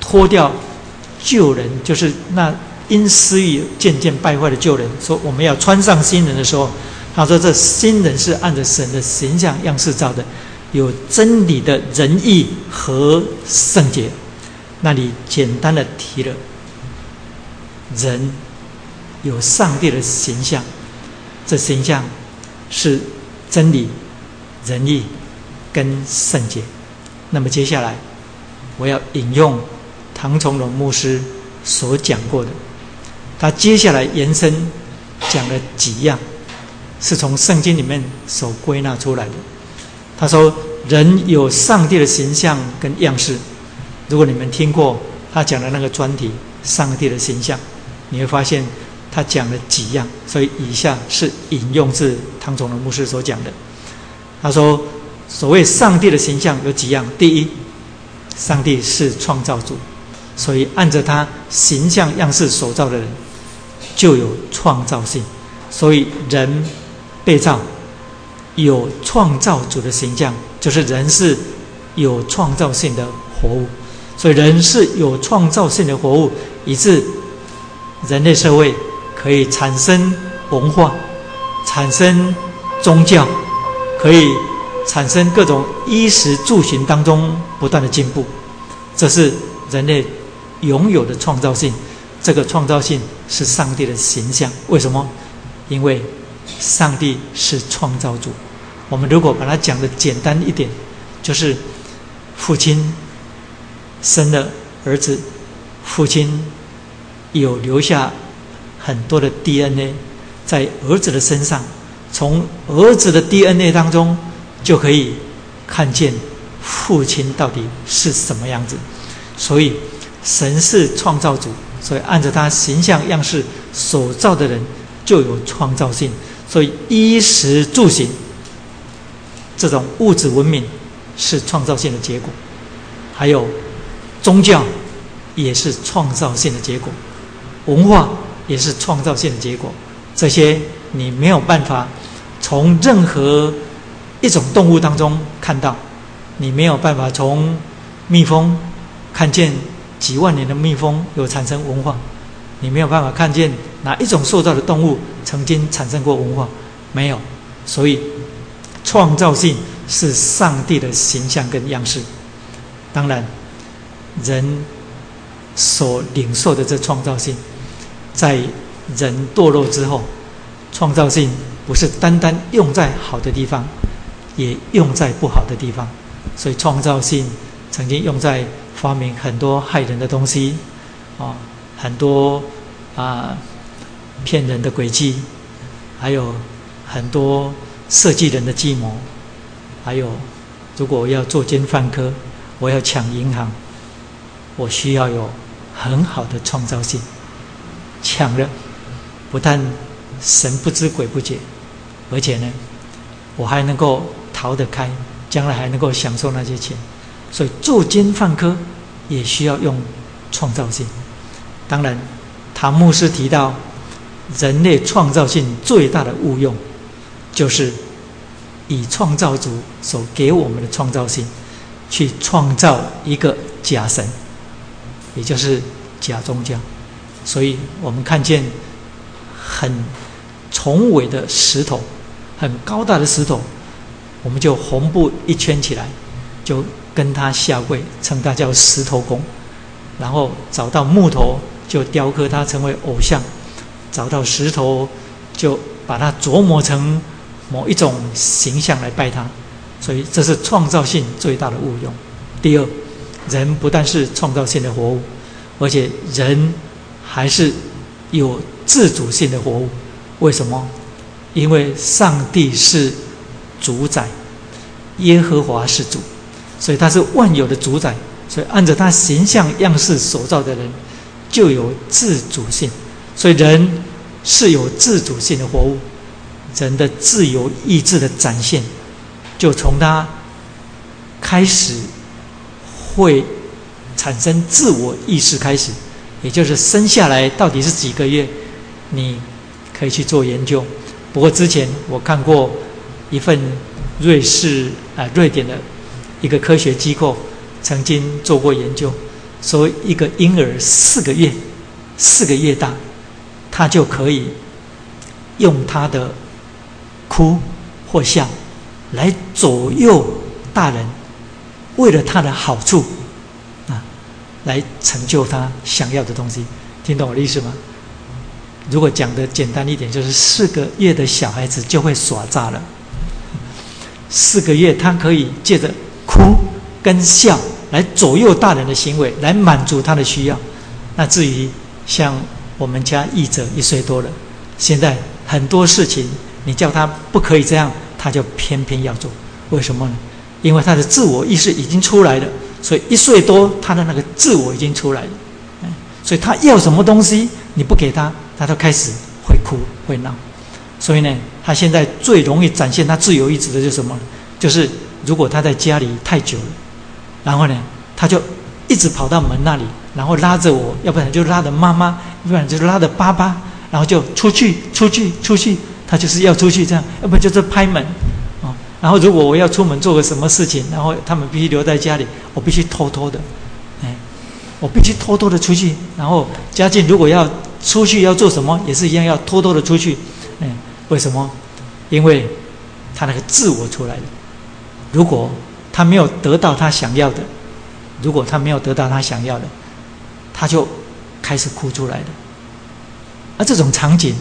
脱掉旧人，就是那。因私欲渐渐败坏的旧人，说我们要穿上新人的时候，他说这新人是按着神的形象样式造的，有真理的仁义和圣洁。那里简单的提了，人有上帝的形象，这形象是真理、仁义跟圣洁。那么接下来我要引用唐崇荣牧师所讲过的。他接下来延伸讲了几样，是从圣经里面所归纳出来的。他说：“人有上帝的形象跟样式。”如果你们听过他讲的那个专题“上帝的形象”，你会发现他讲了几样。所以以下是引用自汤崇的牧师所讲的。他说：“所谓上帝的形象有几样？第一，上帝是创造主，所以按着他形象样式所造的人。”就有创造性，所以人被造有创造主的形象，就是人是有创造性的活物，所以人是有创造性的活物，以致人类社会可以产生文化、产生宗教，可以产生各种衣食住行当中不断的进步，这是人类拥有的创造性。这个创造性是上帝的形象，为什么？因为上帝是创造主。我们如果把它讲的简单一点，就是父亲生了儿子，父亲有留下很多的 DNA 在儿子的身上，从儿子的 DNA 当中就可以看见父亲到底是什么样子。所以，神是创造主。所以，按照他形象样式所造的人，就有创造性。所以，衣食住行这种物质文明是创造性的结果。还有宗教也是创造性的结果，文化也是创造性的结果。这些你没有办法从任何一种动物当中看到，你没有办法从蜜蜂看见几万年的蜜蜂有产生文化，你没有办法看见哪一种塑造的动物曾经产生过文化，没有。所以，创造性是上帝的形象跟样式。当然，人所领受的这创造性，在人堕落之后，创造性不是单单用在好的地方，也用在不好的地方。所以，创造性曾经用在发明很多害人的东西，啊，很多啊骗人的诡计，还有。很多设计人的计谋，还有，如果我要作奸犯科，我要抢银行，我需要有很好的创造性。抢了，不但神不知鬼不觉，而且呢，我还能够逃得开，将来还能够享受那些钱。所以作奸犯科也需要用创造性。当然，唐牧师提到，人类创造性最大的误用。就是以创造主所给我们的创造性，去创造一个假神，也就是假宗教。所以我们看见很宏伟的石头，很高大的石头，我们就红布一圈起来，就跟他下跪，称他叫石头公。然后找到木头，就雕刻他成为偶像；找到石头，就把它琢磨成。某一种形象来拜他，所以这是创造性最大的误用。第二，人不但是创造性的活物，而且人还是有自主性的活物。为什么？因为上帝是主宰，耶和华是主，所以他是万有的主宰。所以按照他形象样式所造的人，就有自主性。所以人是有自主性的活物。人的自由意志的展现，就从他开始会产生自我意识开始，也就是生下来到底是几个月，你可以去做研究。不过之前我看过一份瑞士啊瑞典的一个科学机构曾经做过研究，说一个婴儿四个月四个月大，他就可以用他的。哭或笑，来左右大人，为了他的好处，啊，来成就他想要的东西。听懂我的意思吗？如果讲的简单一点，就是四个月的小孩子就会耍诈了。四个月，他可以借着哭跟笑来左右大人的行为，来满足他的需要。那至于像我们家译者一岁多了，现在很多事情。你叫他不可以这样，他就偏偏要做。为什么呢？因为他的自我意识已经出来了，所以一岁多，他的那个自我已经出来了。所以他要什么东西，你不给他，他都开始会哭会闹。所以呢，他现在最容易展现他自由意志的就是什么？就是如果他在家里太久了，然后呢，他就一直跑到门那里，然后拉着我，要不然就拉着妈妈，要不然就拉着爸爸，然后就出去，出去，出去。他就是要出去这样，要不就是拍门，啊，然后如果我要出门做个什么事情，然后他们必须留在家里，我必须偷偷的，哎，我必须偷偷的出去。然后嘉靖如果要出去要做什么，也是一样要偷偷的出去，嗯，为什么？因为他那个自我出来了。如果他没有得到他想要的，如果他没有得到他想要的，他就开始哭出来了。而这种场景。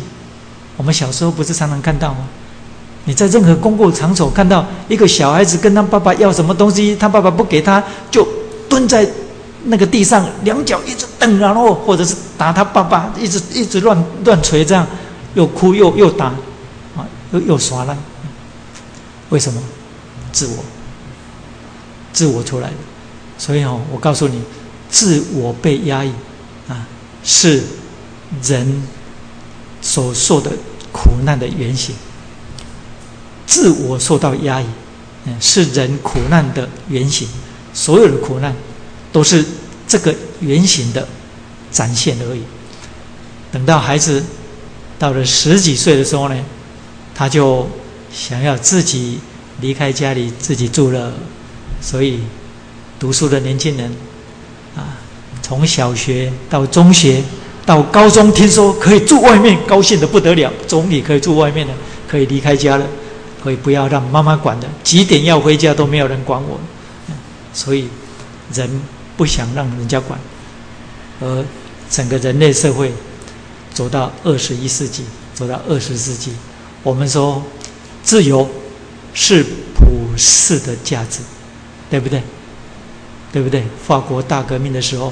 我们小时候不是常常看到吗？你在任何公共场所看到一个小孩子跟他爸爸要什么东西，他爸爸不给他，就蹲在那个地上，两脚一直蹬，然后或者是打他爸爸，一直一直乱乱捶，这样又哭又又打，啊，又又耍赖。为什么？自我，自我出来的。所以哦，我告诉你，自我被压抑啊，是人。所受的苦难的原型，自我受到压抑，嗯，是人苦难的原型。所有的苦难都是这个原型的展现而已。等到孩子到了十几岁的时候呢，他就想要自己离开家里自己住了，所以读书的年轻人啊，从小学到中学到高中，听说可以住外面，高兴的不得了，终于可以住外面了，可以离开家了，可以不要让妈妈管的，几点要回家都没有人管我，所以人不想让人家管，而整个人类社会走到二十一世纪，走到二十世纪。我们说，自由是普世的价值，对不对？对不对？法国大革命的时候，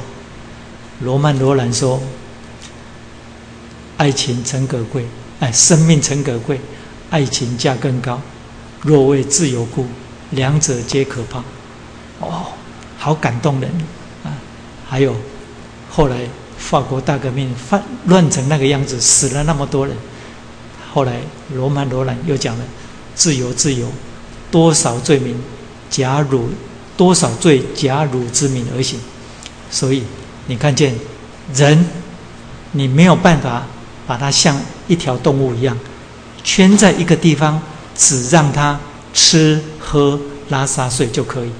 罗曼·罗兰说：“爱情诚可贵，哎，生命诚可贵，爱情价更高。若为自由故，两者皆可怕。”哦，好感动人啊！还有后来法国大革命犯乱成那个样子，死了那么多人。后来，罗曼·罗兰又讲了：“自由，自由，多少罪名假汝，多少罪假汝之名而行。”所以，你看见人，你没有办法把它像一条动物一样圈在一个地方，只让它吃喝拉撒睡就可以。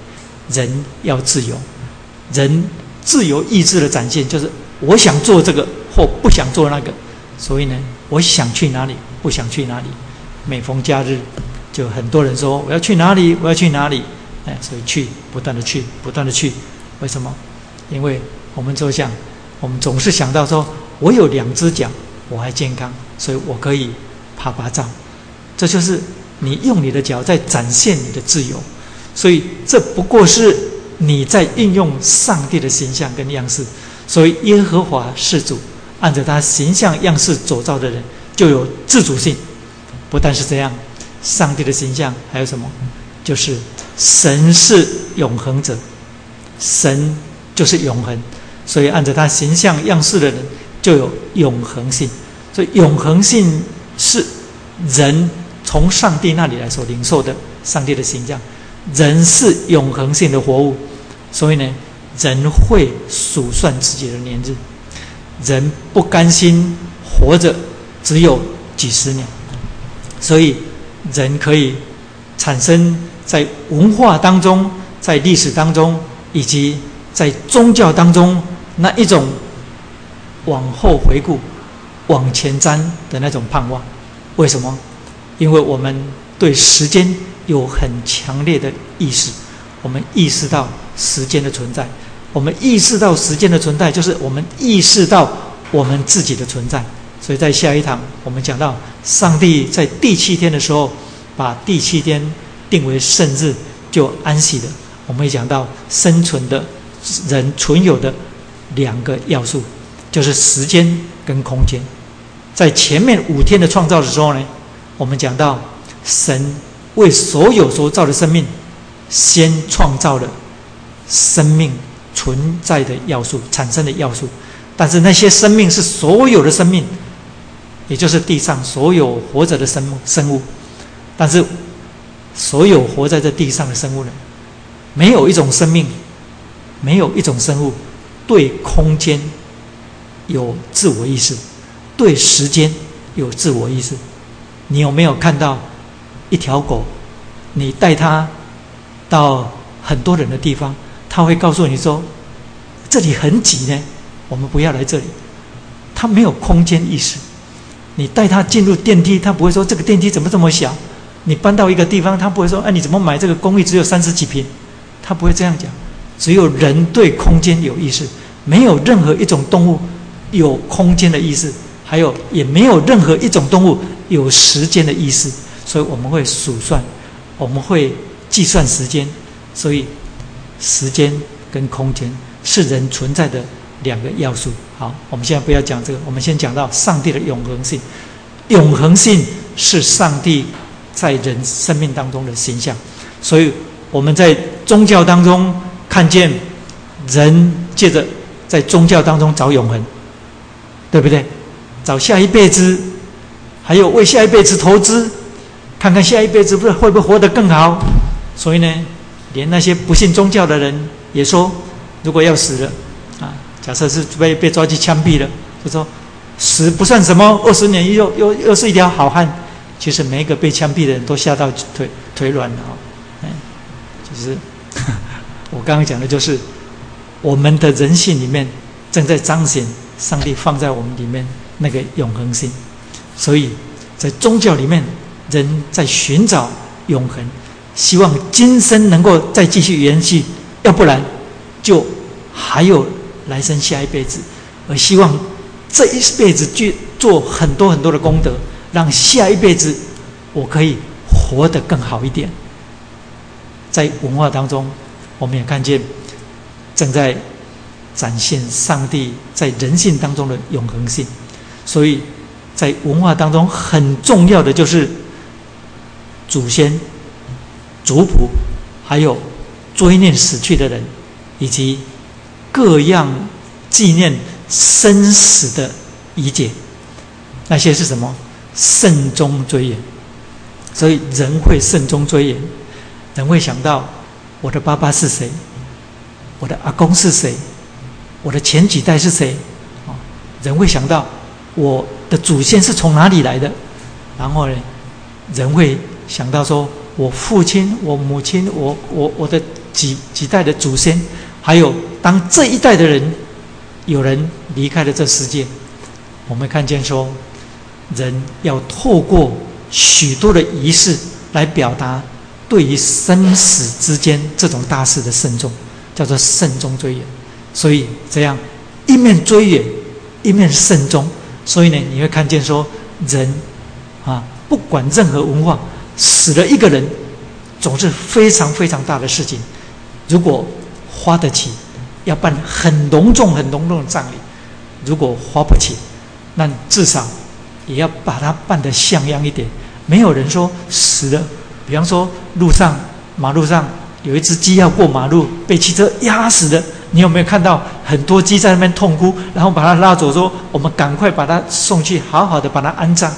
人要自由，人自由意志的展现就是我想做这个或不想做那个。所以呢，我想去哪里？不想去哪里，每逢假日，就很多人说我要去哪里，我要去哪里，哎，所以去，不断的去，不断的去，为什么？因为我们就想，我们总是想到说，我有两只脚，我还健康，所以我可以爬爬照，这就是你用你的脚在展现你的自由，所以这不过是你在运用上帝的形象跟样式，所以耶和华是主，按照他形象样式所造的人。就有自主性，不但是这样，上帝的形象还有什么？就是神是永恒者，神就是永恒，所以按照他形象样式的人就有永恒性。所以永恒性是人从上帝那里来所领受的上帝的形象，人是永恒性的活物，所以呢，人会数算自己的年日，人不甘心活着。只有几十年，所以人可以产生在文化当中、在历史当中，以及在宗教当中那一种往后回顾、往前瞻的那种盼望。为什么？因为我们对时间有很强烈的意识，我们意识到时间的存在，我们意识到时间的存在，就是我们意识到我们自己的存在。所以在下一堂，我们讲到上帝在第七天的时候，把第七天定为圣日，就安息的。我们会讲到生存的人存有的两个要素，就是时间跟空间。在前面五天的创造的时候呢，我们讲到神为所有所造的生命，先创造了生命存在的要素、产生的要素，但是那些生命是所有的生命。也就是地上所有活着的生物生物，但是所有活在这地上的生物呢，没有一种生命，没有一种生物对空间有自我意识，对时间有自我意识。你有没有看到一条狗？你带它到很多人的地方，它会告诉你说：“这里很挤呢，我们不要来这里。”它没有空间意识。你带他进入电梯，他不会说这个电梯怎么这么小。你搬到一个地方，他不会说哎，你怎么买这个公寓只有三十几平？他不会这样讲。只有人对空间有意识，没有任何一种动物有空间的意识，还有也没有任何一种动物有时间的意识。所以我们会数算，我们会计算时间。所以时间跟空间是人存在的两个要素。好，我们现在不要讲这个，我们先讲到上帝的永恒性。永恒性是上帝在人生命当中的形象，所以我们在宗教当中看见人借着在宗教当中找永恒，对不对？找下一辈子，还有为下一辈子投资，看看下一辈子不是会不会活得更好。所以呢，连那些不信宗教的人也说，如果要死了。假设是被被抓去枪毙了，就说死不算什么，二十年又又又是一条好汉。其实每一个被枪毙的人都吓到腿腿软了哦。哎，其实我刚刚讲的就是我们的人性里面正在彰显上帝放在我们里面那个永恒性，所以在宗教里面，人在寻找永恒，希望今生能够再继续延续，要不然就还有。来生下一辈子，而希望这一辈子去做很多很多的功德，让下一辈子我可以活得更好一点。在文化当中，我们也看见正在展现上帝在人性当中的永恒性。所以在文化当中，很重要的就是祖先、族谱，还有追念死去的人，以及。各样纪念生死的仪节，那些是什么？慎终追远。所以人会慎终追远，人会想到我的爸爸是谁，我的阿公是谁，我的前几代是谁？啊，人会想到我的祖先是从哪里来的，然后呢，人会想到说我父亲、我母亲、我我我的几几代的祖先。还有，当这一代的人有人离开了这世界，我们看见说，人要透过许多的仪式来表达对于生死之间这种大事的慎重，叫做慎终追远。所以这样一面追远，一面慎终。所以呢，你会看见说，人啊，不管任何文化，死了一个人，总是非常非常大的事情。如果花得起，要办很隆重、很隆重的葬礼。如果花不起，那至少也要把它办得像样一点。没有人说死了，比方说路上、马路上有一只鸡要过马路，被汽车压死的。你有没有看到很多鸡在那边痛哭，然后把它拉走，说我们赶快把它送去，好好的把它安葬。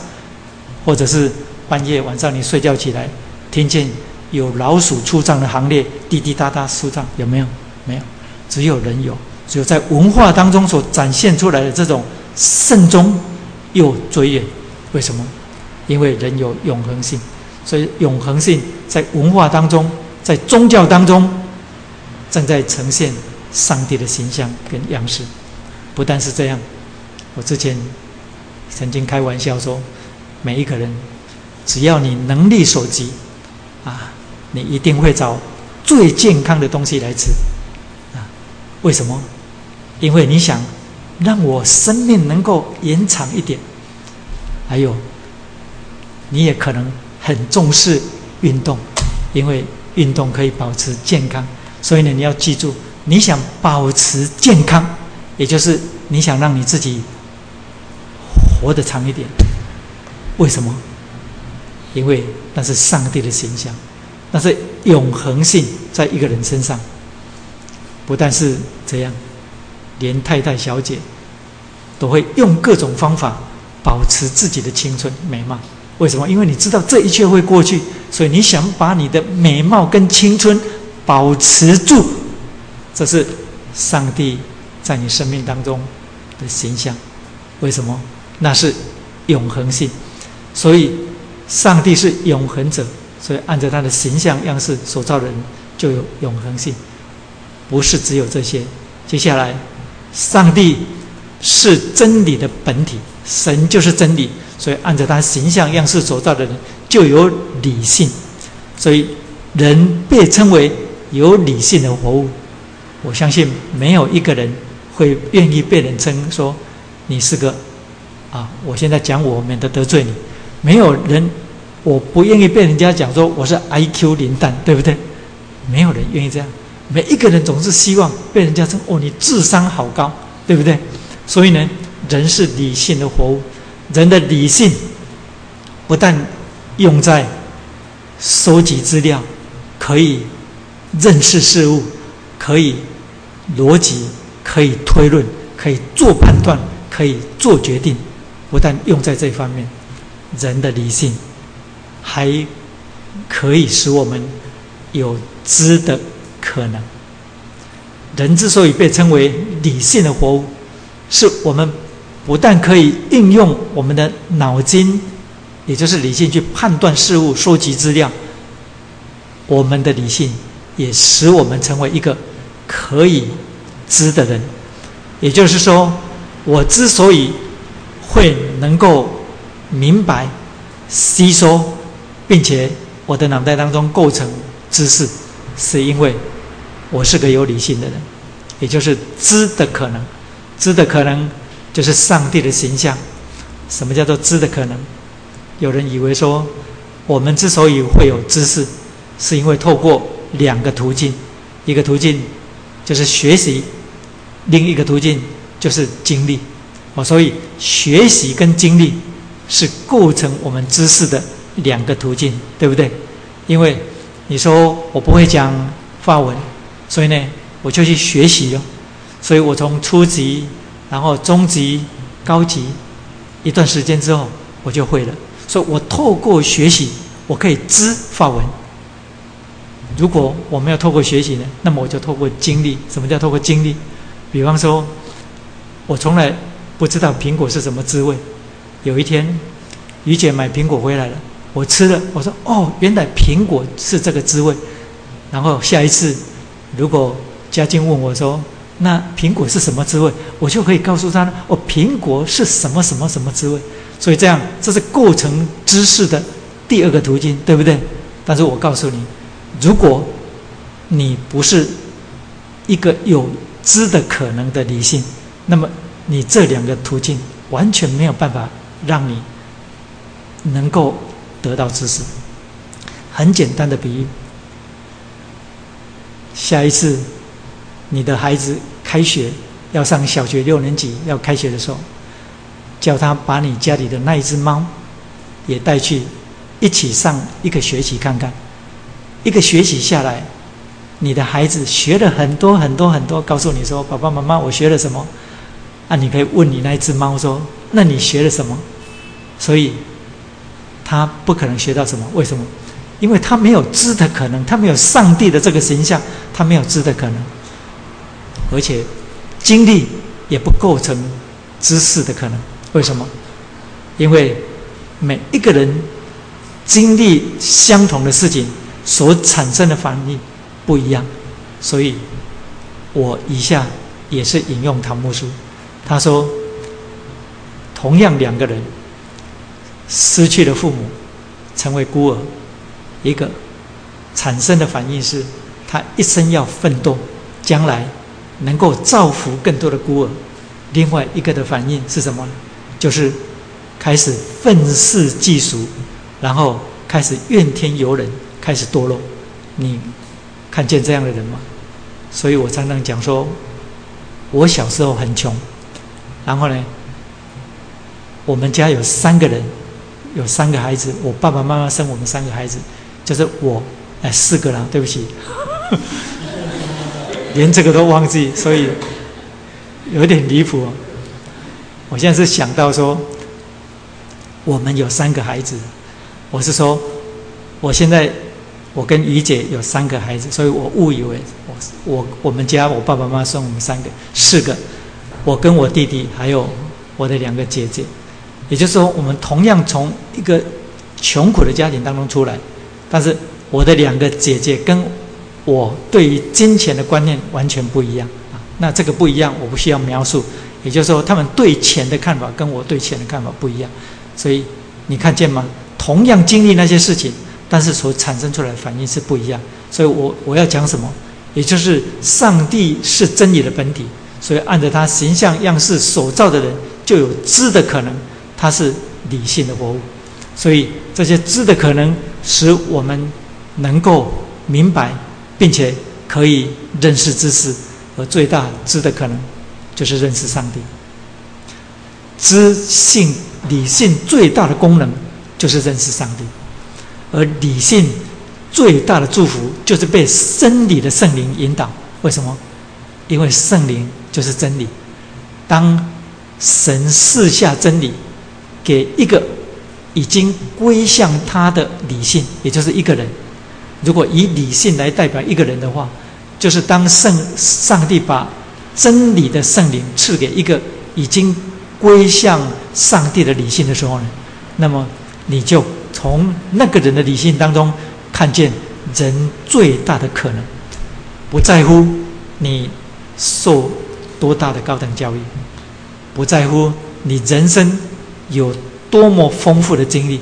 或者是半夜晚上你睡觉起来，听见有老鼠出葬的行列，滴滴答答出葬，有没有？没有，只有人有，只有在文化当中所展现出来的这种慎终又追远。为什么？因为人有永恒性，所以永恒性在文化当中，在宗教当中，正在呈现上帝的形象跟样式。不但是这样，我之前曾经开玩笑说，每一个人，只要你能力所及，啊，你一定会找最健康的东西来吃。为什么？因为你想让我生命能够延长一点，还有，你也可能很重视运动，因为运动可以保持健康。所以呢，你要记住，你想保持健康，也就是你想让你自己活得长一点。为什么？因为那是上帝的形象，那是永恒性在一个人身上。不但是这样，连太太小姐都会用各种方法保持自己的青春美貌。为什么？因为你知道这一切会过去，所以你想把你的美貌跟青春保持住。这是上帝在你生命当中的形象。为什么？那是永恒性。所以上帝是永恒者，所以按照他的形象样式所造的人就有永恒性。不是只有这些，接下来，上帝是真理的本体，神就是真理，所以按照他形象样式所造的人就有理性，所以人被称为有理性的活物。我相信没有一个人会愿意被人称说你是个啊，我现在讲我免得得罪你，没有人，我不愿意被人家讲说我是 I Q 零蛋，对不对？没有人愿意这样。每一个人总是希望被人家称哦，你智商好高，对不对？所以呢，人是理性的活物，人的理性不但用在收集资料，可以认识事物，可以逻辑，可以推论，可以做判断，可以做决定，不但用在这方面，人的理性还可以使我们有知的。可能，人之所以被称为理性的活物，是我们不但可以应用我们的脑筋，也就是理性去判断事物、收集资料。我们的理性也使我们成为一个可以知的人。也就是说，我之所以会能够明白、吸收，并且我的脑袋当中构成知识，是因为我是个有理性的人，也就是知的可能。知的可能就是上帝的形象。什么叫做知的可能？有人以为说，我们之所以会有知识，是因为透过两个途径，一个途径就是学习。另一个途径就是经历，哦，所以学习跟经历是构成我们知识的两个途径，对不对？因为你说我不会讲法文，所以呢，我就去学习了。所以我从初级，然后中级、高级，一段时间之后我就会了。所以我透过学习，我可以知法文。如果我没有透过学习呢，那么我就透过经历。什么叫透过经历？比方说，我从来不知道苹果是什么滋味。有一天，于姐买苹果回来了，我吃了，我说：“哦，原来苹果是这个滋味。”然后下一次，如果嘉靖问我说：“那苹果是什么滋味？”我就可以告诉他：“哦，苹果是什么什么什么滋味。”所以这样，这是构成知识的第二个途径，对不对？但是我告诉你，如果你不是一个有知的可能的理性，那么你这两个途径完全没有办法让你能够得到知识。很简单的比喻，下一次你的孩子开学要上小学六年级要开学的时候，叫他把你家里的那一只猫也带去一起上一个学期看看，一个学期下来。你的孩子学了很多很多很多，告诉你说：“爸爸妈妈，我学了什么？”啊，你可以问你那一只猫说：“那你学了什么？”所以，他不可能学到什么？为什么？因为他没有知的可能，他没有上帝的这个形象，他没有知的可能，而且经历也不构成知识的可能。为什么？因为每一个人经历相同的事情所产生的反应。不一样，所以，我以下也是引用唐木书，他说，同样两个人失去了父母，成为孤儿，一个产生的反应是，他一生要奋斗，将来能够造福更多的孤儿；另外一个的反应是什么？就是开始愤世嫉俗，然后开始怨天尤人，开始堕落。你。看见这样的人吗？所以我常常讲说，我小时候很穷，然后呢，我们家有三个人，有三个孩子，我爸爸妈妈生我们三个孩子，就是我，哎，四个了，对不起，连这个都忘记，所以有点离谱。哦我现在是想到说，我们有三个孩子，我是说，我现在。我跟于姐有三个孩子，所以我误以为我我我们家我爸爸妈妈生我们三个四个，我跟我弟弟还有我的两个姐姐，也就是说我们同样从一个穷苦的家庭当中出来，但是我的两个姐姐跟我对于金钱的观念完全不一样啊。那这个不一样我不需要描述，也就是说他们对钱的看法跟我对钱的看法不一样，所以你看见吗？同样经历那些事情。但是所产生出来的反应是不一样，所以我我要讲什么，也就是上帝是真理的本体，所以按照他形象样式所造的人就有知的可能，他是理性的活物，所以这些知的可能使我们能够明白，并且可以认识知识，而最大知的可能就是认识上帝。知性理性最大的功能就是认识上帝。而理性最大的祝福，就是被真理的圣灵引导。为什么？因为圣灵就是真理。当神赐下真理给一个已经归向他的理性，也就是一个人。如果以理性来代表一个人的话，就是当圣上帝把真理的圣灵赐给一个已经归向上帝的理性的时候呢，那么你就从那个人的理性当中看见人最大的可能，不在乎你受多大的高等教育，不在乎你人生有多么丰富的经历，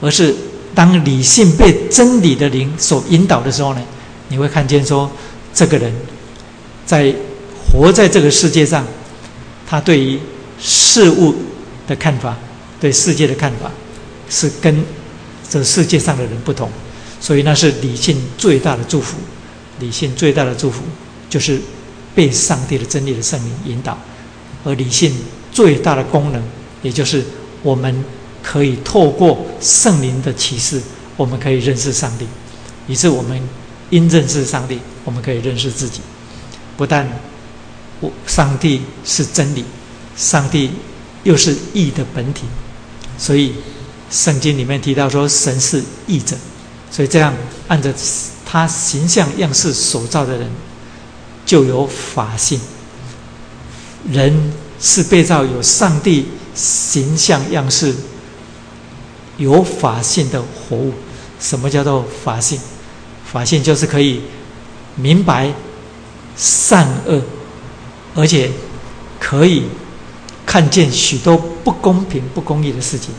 而是当理性被真理的灵所引导的时候呢，你会看见说这个人在。活在这个世界上，他对于事物的看法，对世界的看法，是跟这世界上的人不同，所以那是理性最大的祝福。理性最大的祝福就是被上帝的真理的圣灵引导，而理性最大的功能，也就是我们可以透过圣灵的启示，我们可以认识上帝，以致我们因认识上帝，我们可以认识自己，不但。我上帝是真理，上帝又是义的本体，所以圣经里面提到说神是义者，所以这样按着他形象样式所造的人就有法性。人是被造有上帝形象样式、有法性的活物。什么叫做法性？法性就是可以明白善恶。而且可以看见许多不公平、不公义的事情，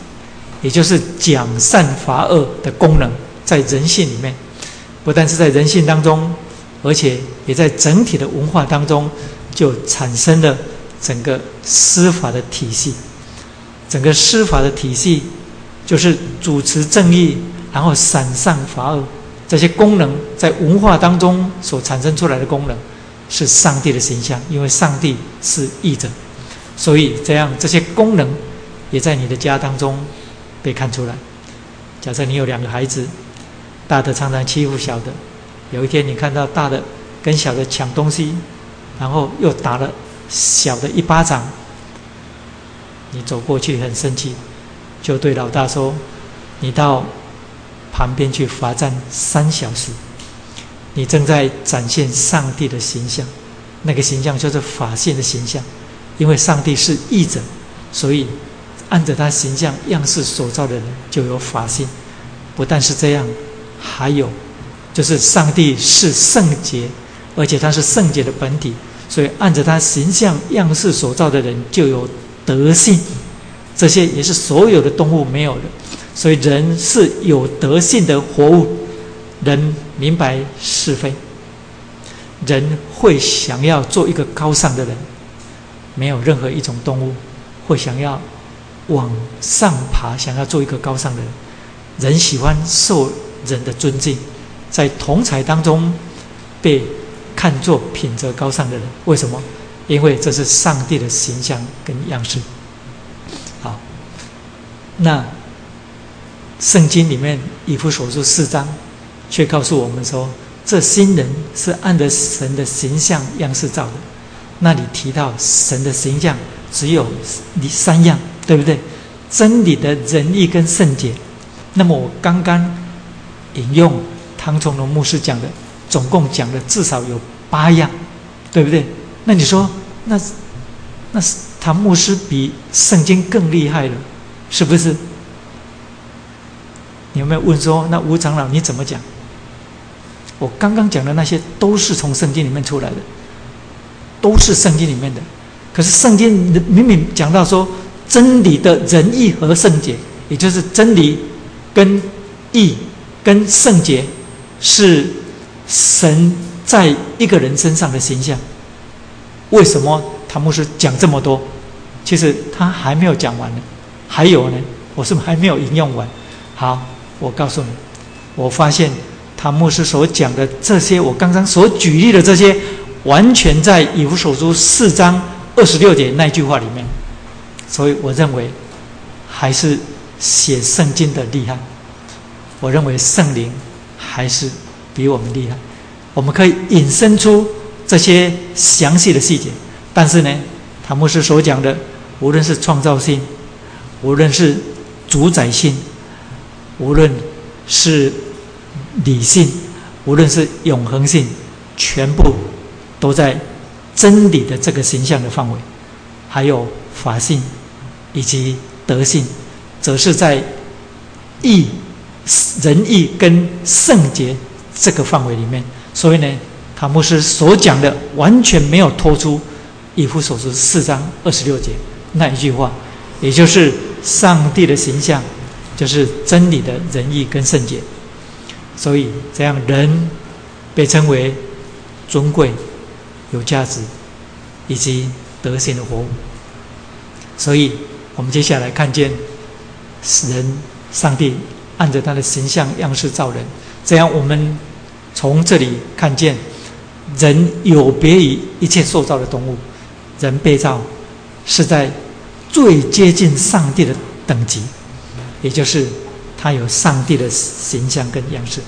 也就是讲善罚恶的功能，在人性里面，不但是在人性当中，而且也在整体的文化当中，就产生了整个司法的体系。整个司法的体系就是主持正义，然后闪善罚恶这些功能，在文化当中所产生出来的功能。是上帝的形象，因为上帝是义者，所以这样这些功能也在你的家当中被看出来。假设你有两个孩子，大的常常欺负小的，有一天你看到大的跟小的抢东西，然后又打了小的一巴掌，你走过去很生气，就对老大说：“你到旁边去罚站三小时。”你正在展现上帝的形象，那个形象就是法性的形象，因为上帝是义者，所以按着他形象样式所造的人就有法性。不但是这样，还有就是上帝是圣洁，而且他是圣洁的本体，所以按着他形象样式所造的人就有德性。这些也是所有的动物没有的，所以人是有德性的活物。人明白是非，人会想要做一个高尚的人，没有任何一种动物会想要往上爬，想要做一个高尚的人。人喜欢受人的尊敬，在同才当中被看作品德高尚的人。为什么？因为这是上帝的形象跟样式。好，那圣经里面以弗所书四章。却告诉我们说，这新人是按着神的形象样式造的。那里提到神的形象只有你三样，对不对？真理的仁义跟圣洁。那么我刚刚引用唐崇荣牧师讲的，总共讲的至少有八样，对不对？那你说，那那是他牧师比圣经更厉害了，是不是？你有没有问说，那吴长老你怎么讲？我刚刚讲的那些都是从圣经里面出来的，都是圣经里面的。可是圣经明明讲到说，真理的仁义和圣洁，也就是真理跟义跟圣洁，是神在一个人身上的形象。为什么唐牧师讲这么多？其实他还没有讲完呢，还有呢，我是还没有引用完。好，我告诉你，我发现。他牧师所讲的这些，我刚刚所举例的这些，完全在以弗所书四章二十六节那句话里面。所以我认为，还是写圣经的厉害。我认为圣灵还是比我们厉害。我们可以引申出这些详细的细节，但是呢，塔木斯所讲的，无论是创造性，无论是主宰性，无论是。理性，无论是永恒性，全部都在真理的这个形象的范围，还有法性以及德性，则是在义、仁义跟圣洁这个范围里面。所以呢，塔牧师所讲的完全没有脱出以弗所书四章二十六节那一句话，也就是上帝的形象就是真理的仁义跟圣洁。所以这样人被称为尊贵。有价值，以及德行的活物。所以，我们接下来看见人，上帝按着他的形象样式造人。这样，我们从这里看见人有别于一切塑造的动物，人被造是在最接近上帝的等级，也就是他有上帝的形象跟样式。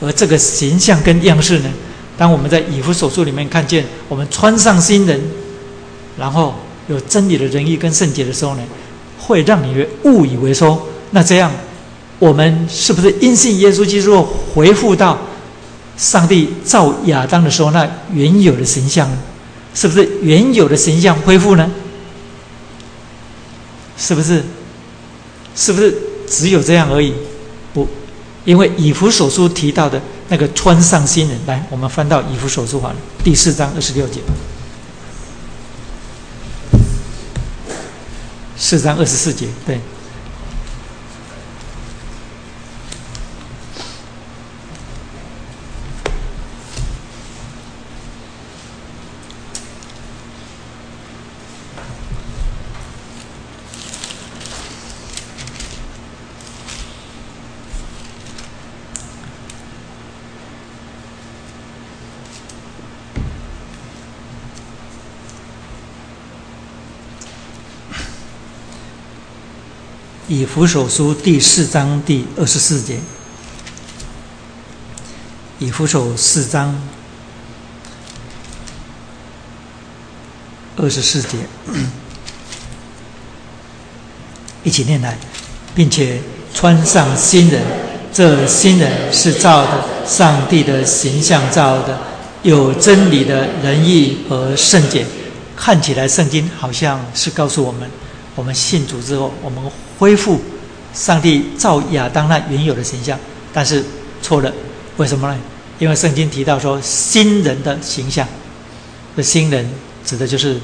而这个形象跟样式呢？当我们在以弗所书里面看见我们穿上新人，然后有真理的仁义跟圣洁的时候呢，会让你误以为说，那这样我们是不是因信耶稣基督回复到上帝造亚当的时候那原有的形象？是不是原有的形象恢复呢？是不是？是不是只有这样而已？不，因为以弗所书提到的。那个穿上新人，来，我们翻到以弗所书法第四章二十六节，四章二十四节，对。以弗所书第四章第二十四节，以弗所四章二十四节，一起念来，并且穿上新人，这新人是造的上帝的形象造的，有真理的仁义和圣洁。看起来圣经好像是告诉我们。我们信主之后，我们恢复上帝造亚当那原有的形象，但是错了，为什么呢？因为圣经提到说新人的形象，这新人指的就是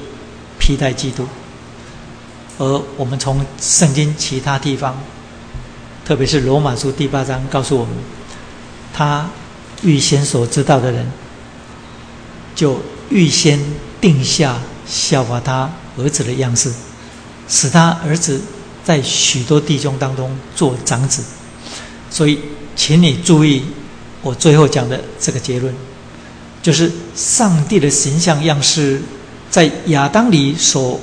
披戴基督，而我们从圣经其他地方，特别是罗马书第八章告诉我们，他预先所知道的人，就预先定下效法他儿子的样式。使他儿子在许多弟兄当中做长子，所以，请你注意我最后讲的这个结论，就是上帝的形象样式在亚当里所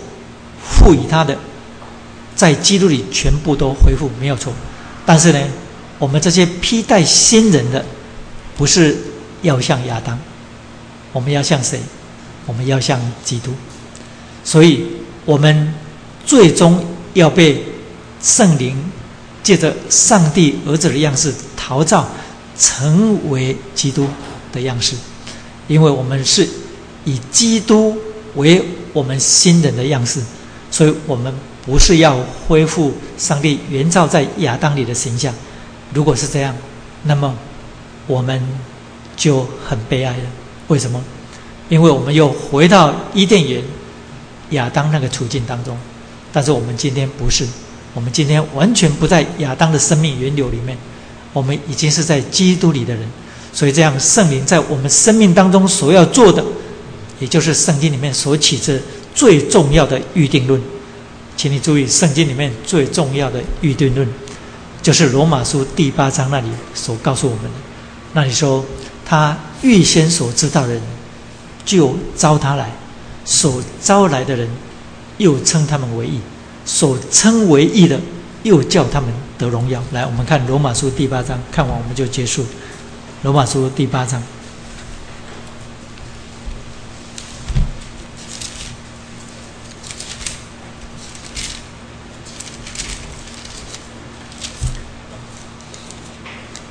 赋予他的，在基督里全部都恢复没有错。但是呢，我们这些披戴新人的，不是要像亚当，我们要像谁？我们要像基督。所以，我们。最终要被圣灵借着上帝儿子的样式陶造，成为基督的样式，因为我们是以基督为我们新人的样式，所以我们不是要恢复上帝原造在亚当里的形象。如果是这样，那么我们就很悲哀了。为什么？因为我们又回到伊甸园亚当那个处境当中。但是我们今天不是，我们今天完全不在亚当的生命源流里面，我们已经是在基督里的人，所以这样圣灵在我们生命当中所要做的，也就是圣经里面所起着最重要的预定论，请你注意，圣经里面最重要的预定论，就是罗马书第八章那里所告诉我们的，那里说他预先所知道的人，就招他来，所招来的人。又称他们为义，所称为义的，又叫他们得荣耀。来，我们看罗马书第八章，看完我们就结束。罗马书第八章，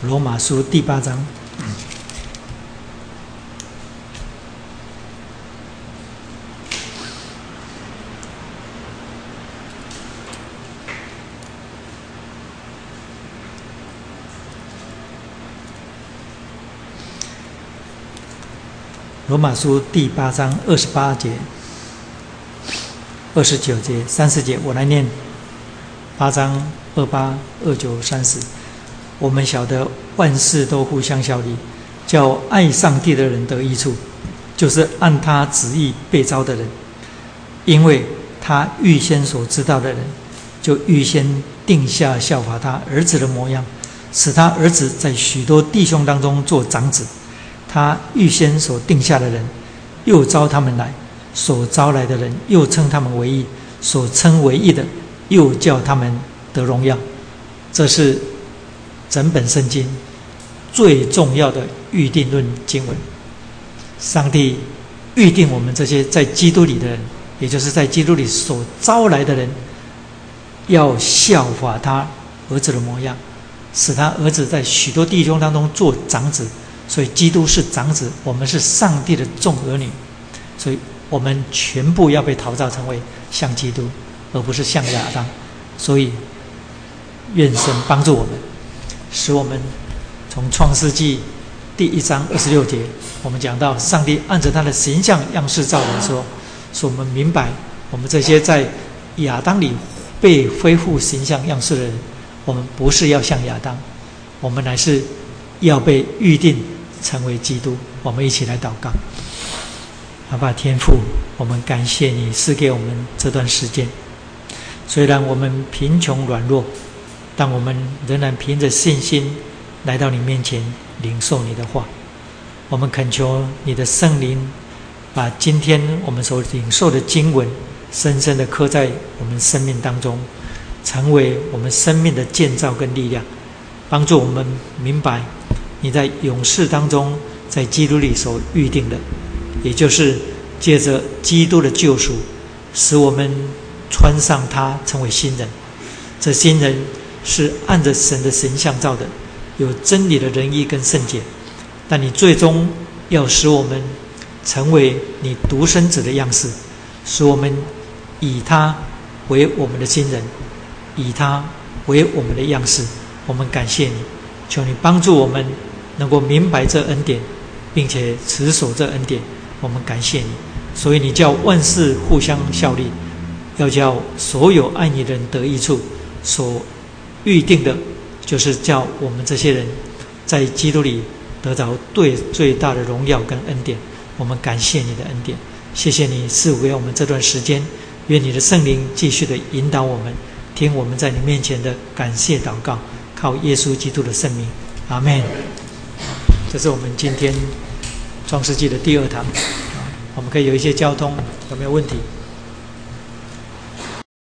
罗马书第八章。罗马书第八章二十八节、二十九节、三十节，我来念八章二八、二九、三十。我们晓得万事都互相效力，叫爱上帝的人得益处，就是按他旨意被招的人，因为他预先所知道的人，就预先定下效法他儿子的模样。使他儿子在许多弟兄当中做长子，他预先所定下的人，又招他们来；所招来的人，又称他们为义；所称为义的，又叫他们得荣耀。这是整本圣经最重要的预定论经文。上帝预定我们这些在基督里的人，也就是在基督里所招来的人，要效法他儿子的模样。使他儿子在许多弟兄当中做长子，所以基督是长子，我们是上帝的众儿女，所以我们全部要被陶造成为像基督，而不是像亚当。所以，愿神帮助我们，使我们从创世纪第一章二十六节，我们讲到上帝按着他的形象样式造人，说，使我们明白，我们这些在亚当里被恢复形象样式的人。我们不是要像亚当，我们乃是要被预定成为基督。我们一起来祷告，阿爸天父，我们感谢你赐给我们这段时间。虽然我们贫穷软弱，但我们仍然凭着信心来到你面前领受你的话。我们恳求你的圣灵，把今天我们所领受的经文深深的刻在我们生命当中。成为我们生命的建造跟力量，帮助我们明白你在勇士当中，在基督里所预定的，也就是借着基督的救赎，使我们穿上它，成为新人。这新人是按着神的神像造的，有真理的仁义跟圣洁。但你最终要使我们成为你独生子的样式，使我们以他为我们的新人。以他为我们的样式，我们感谢你，求你帮助我们能够明白这恩典，并且持守这恩典。我们感谢你，所以你叫万事互相效力，要叫所有爱你的人得益处。所预定的，就是叫我们这些人在基督里得着最最大的荣耀跟恩典。我们感谢你的恩典，谢谢你赐给我们这段时间，愿你的圣灵继续的引导我们。听我们在你面前的感谢祷告，靠耶稣基督的圣名，阿门。这是我们今天创世纪的第二堂，我们可以有一些交通，有没有问题？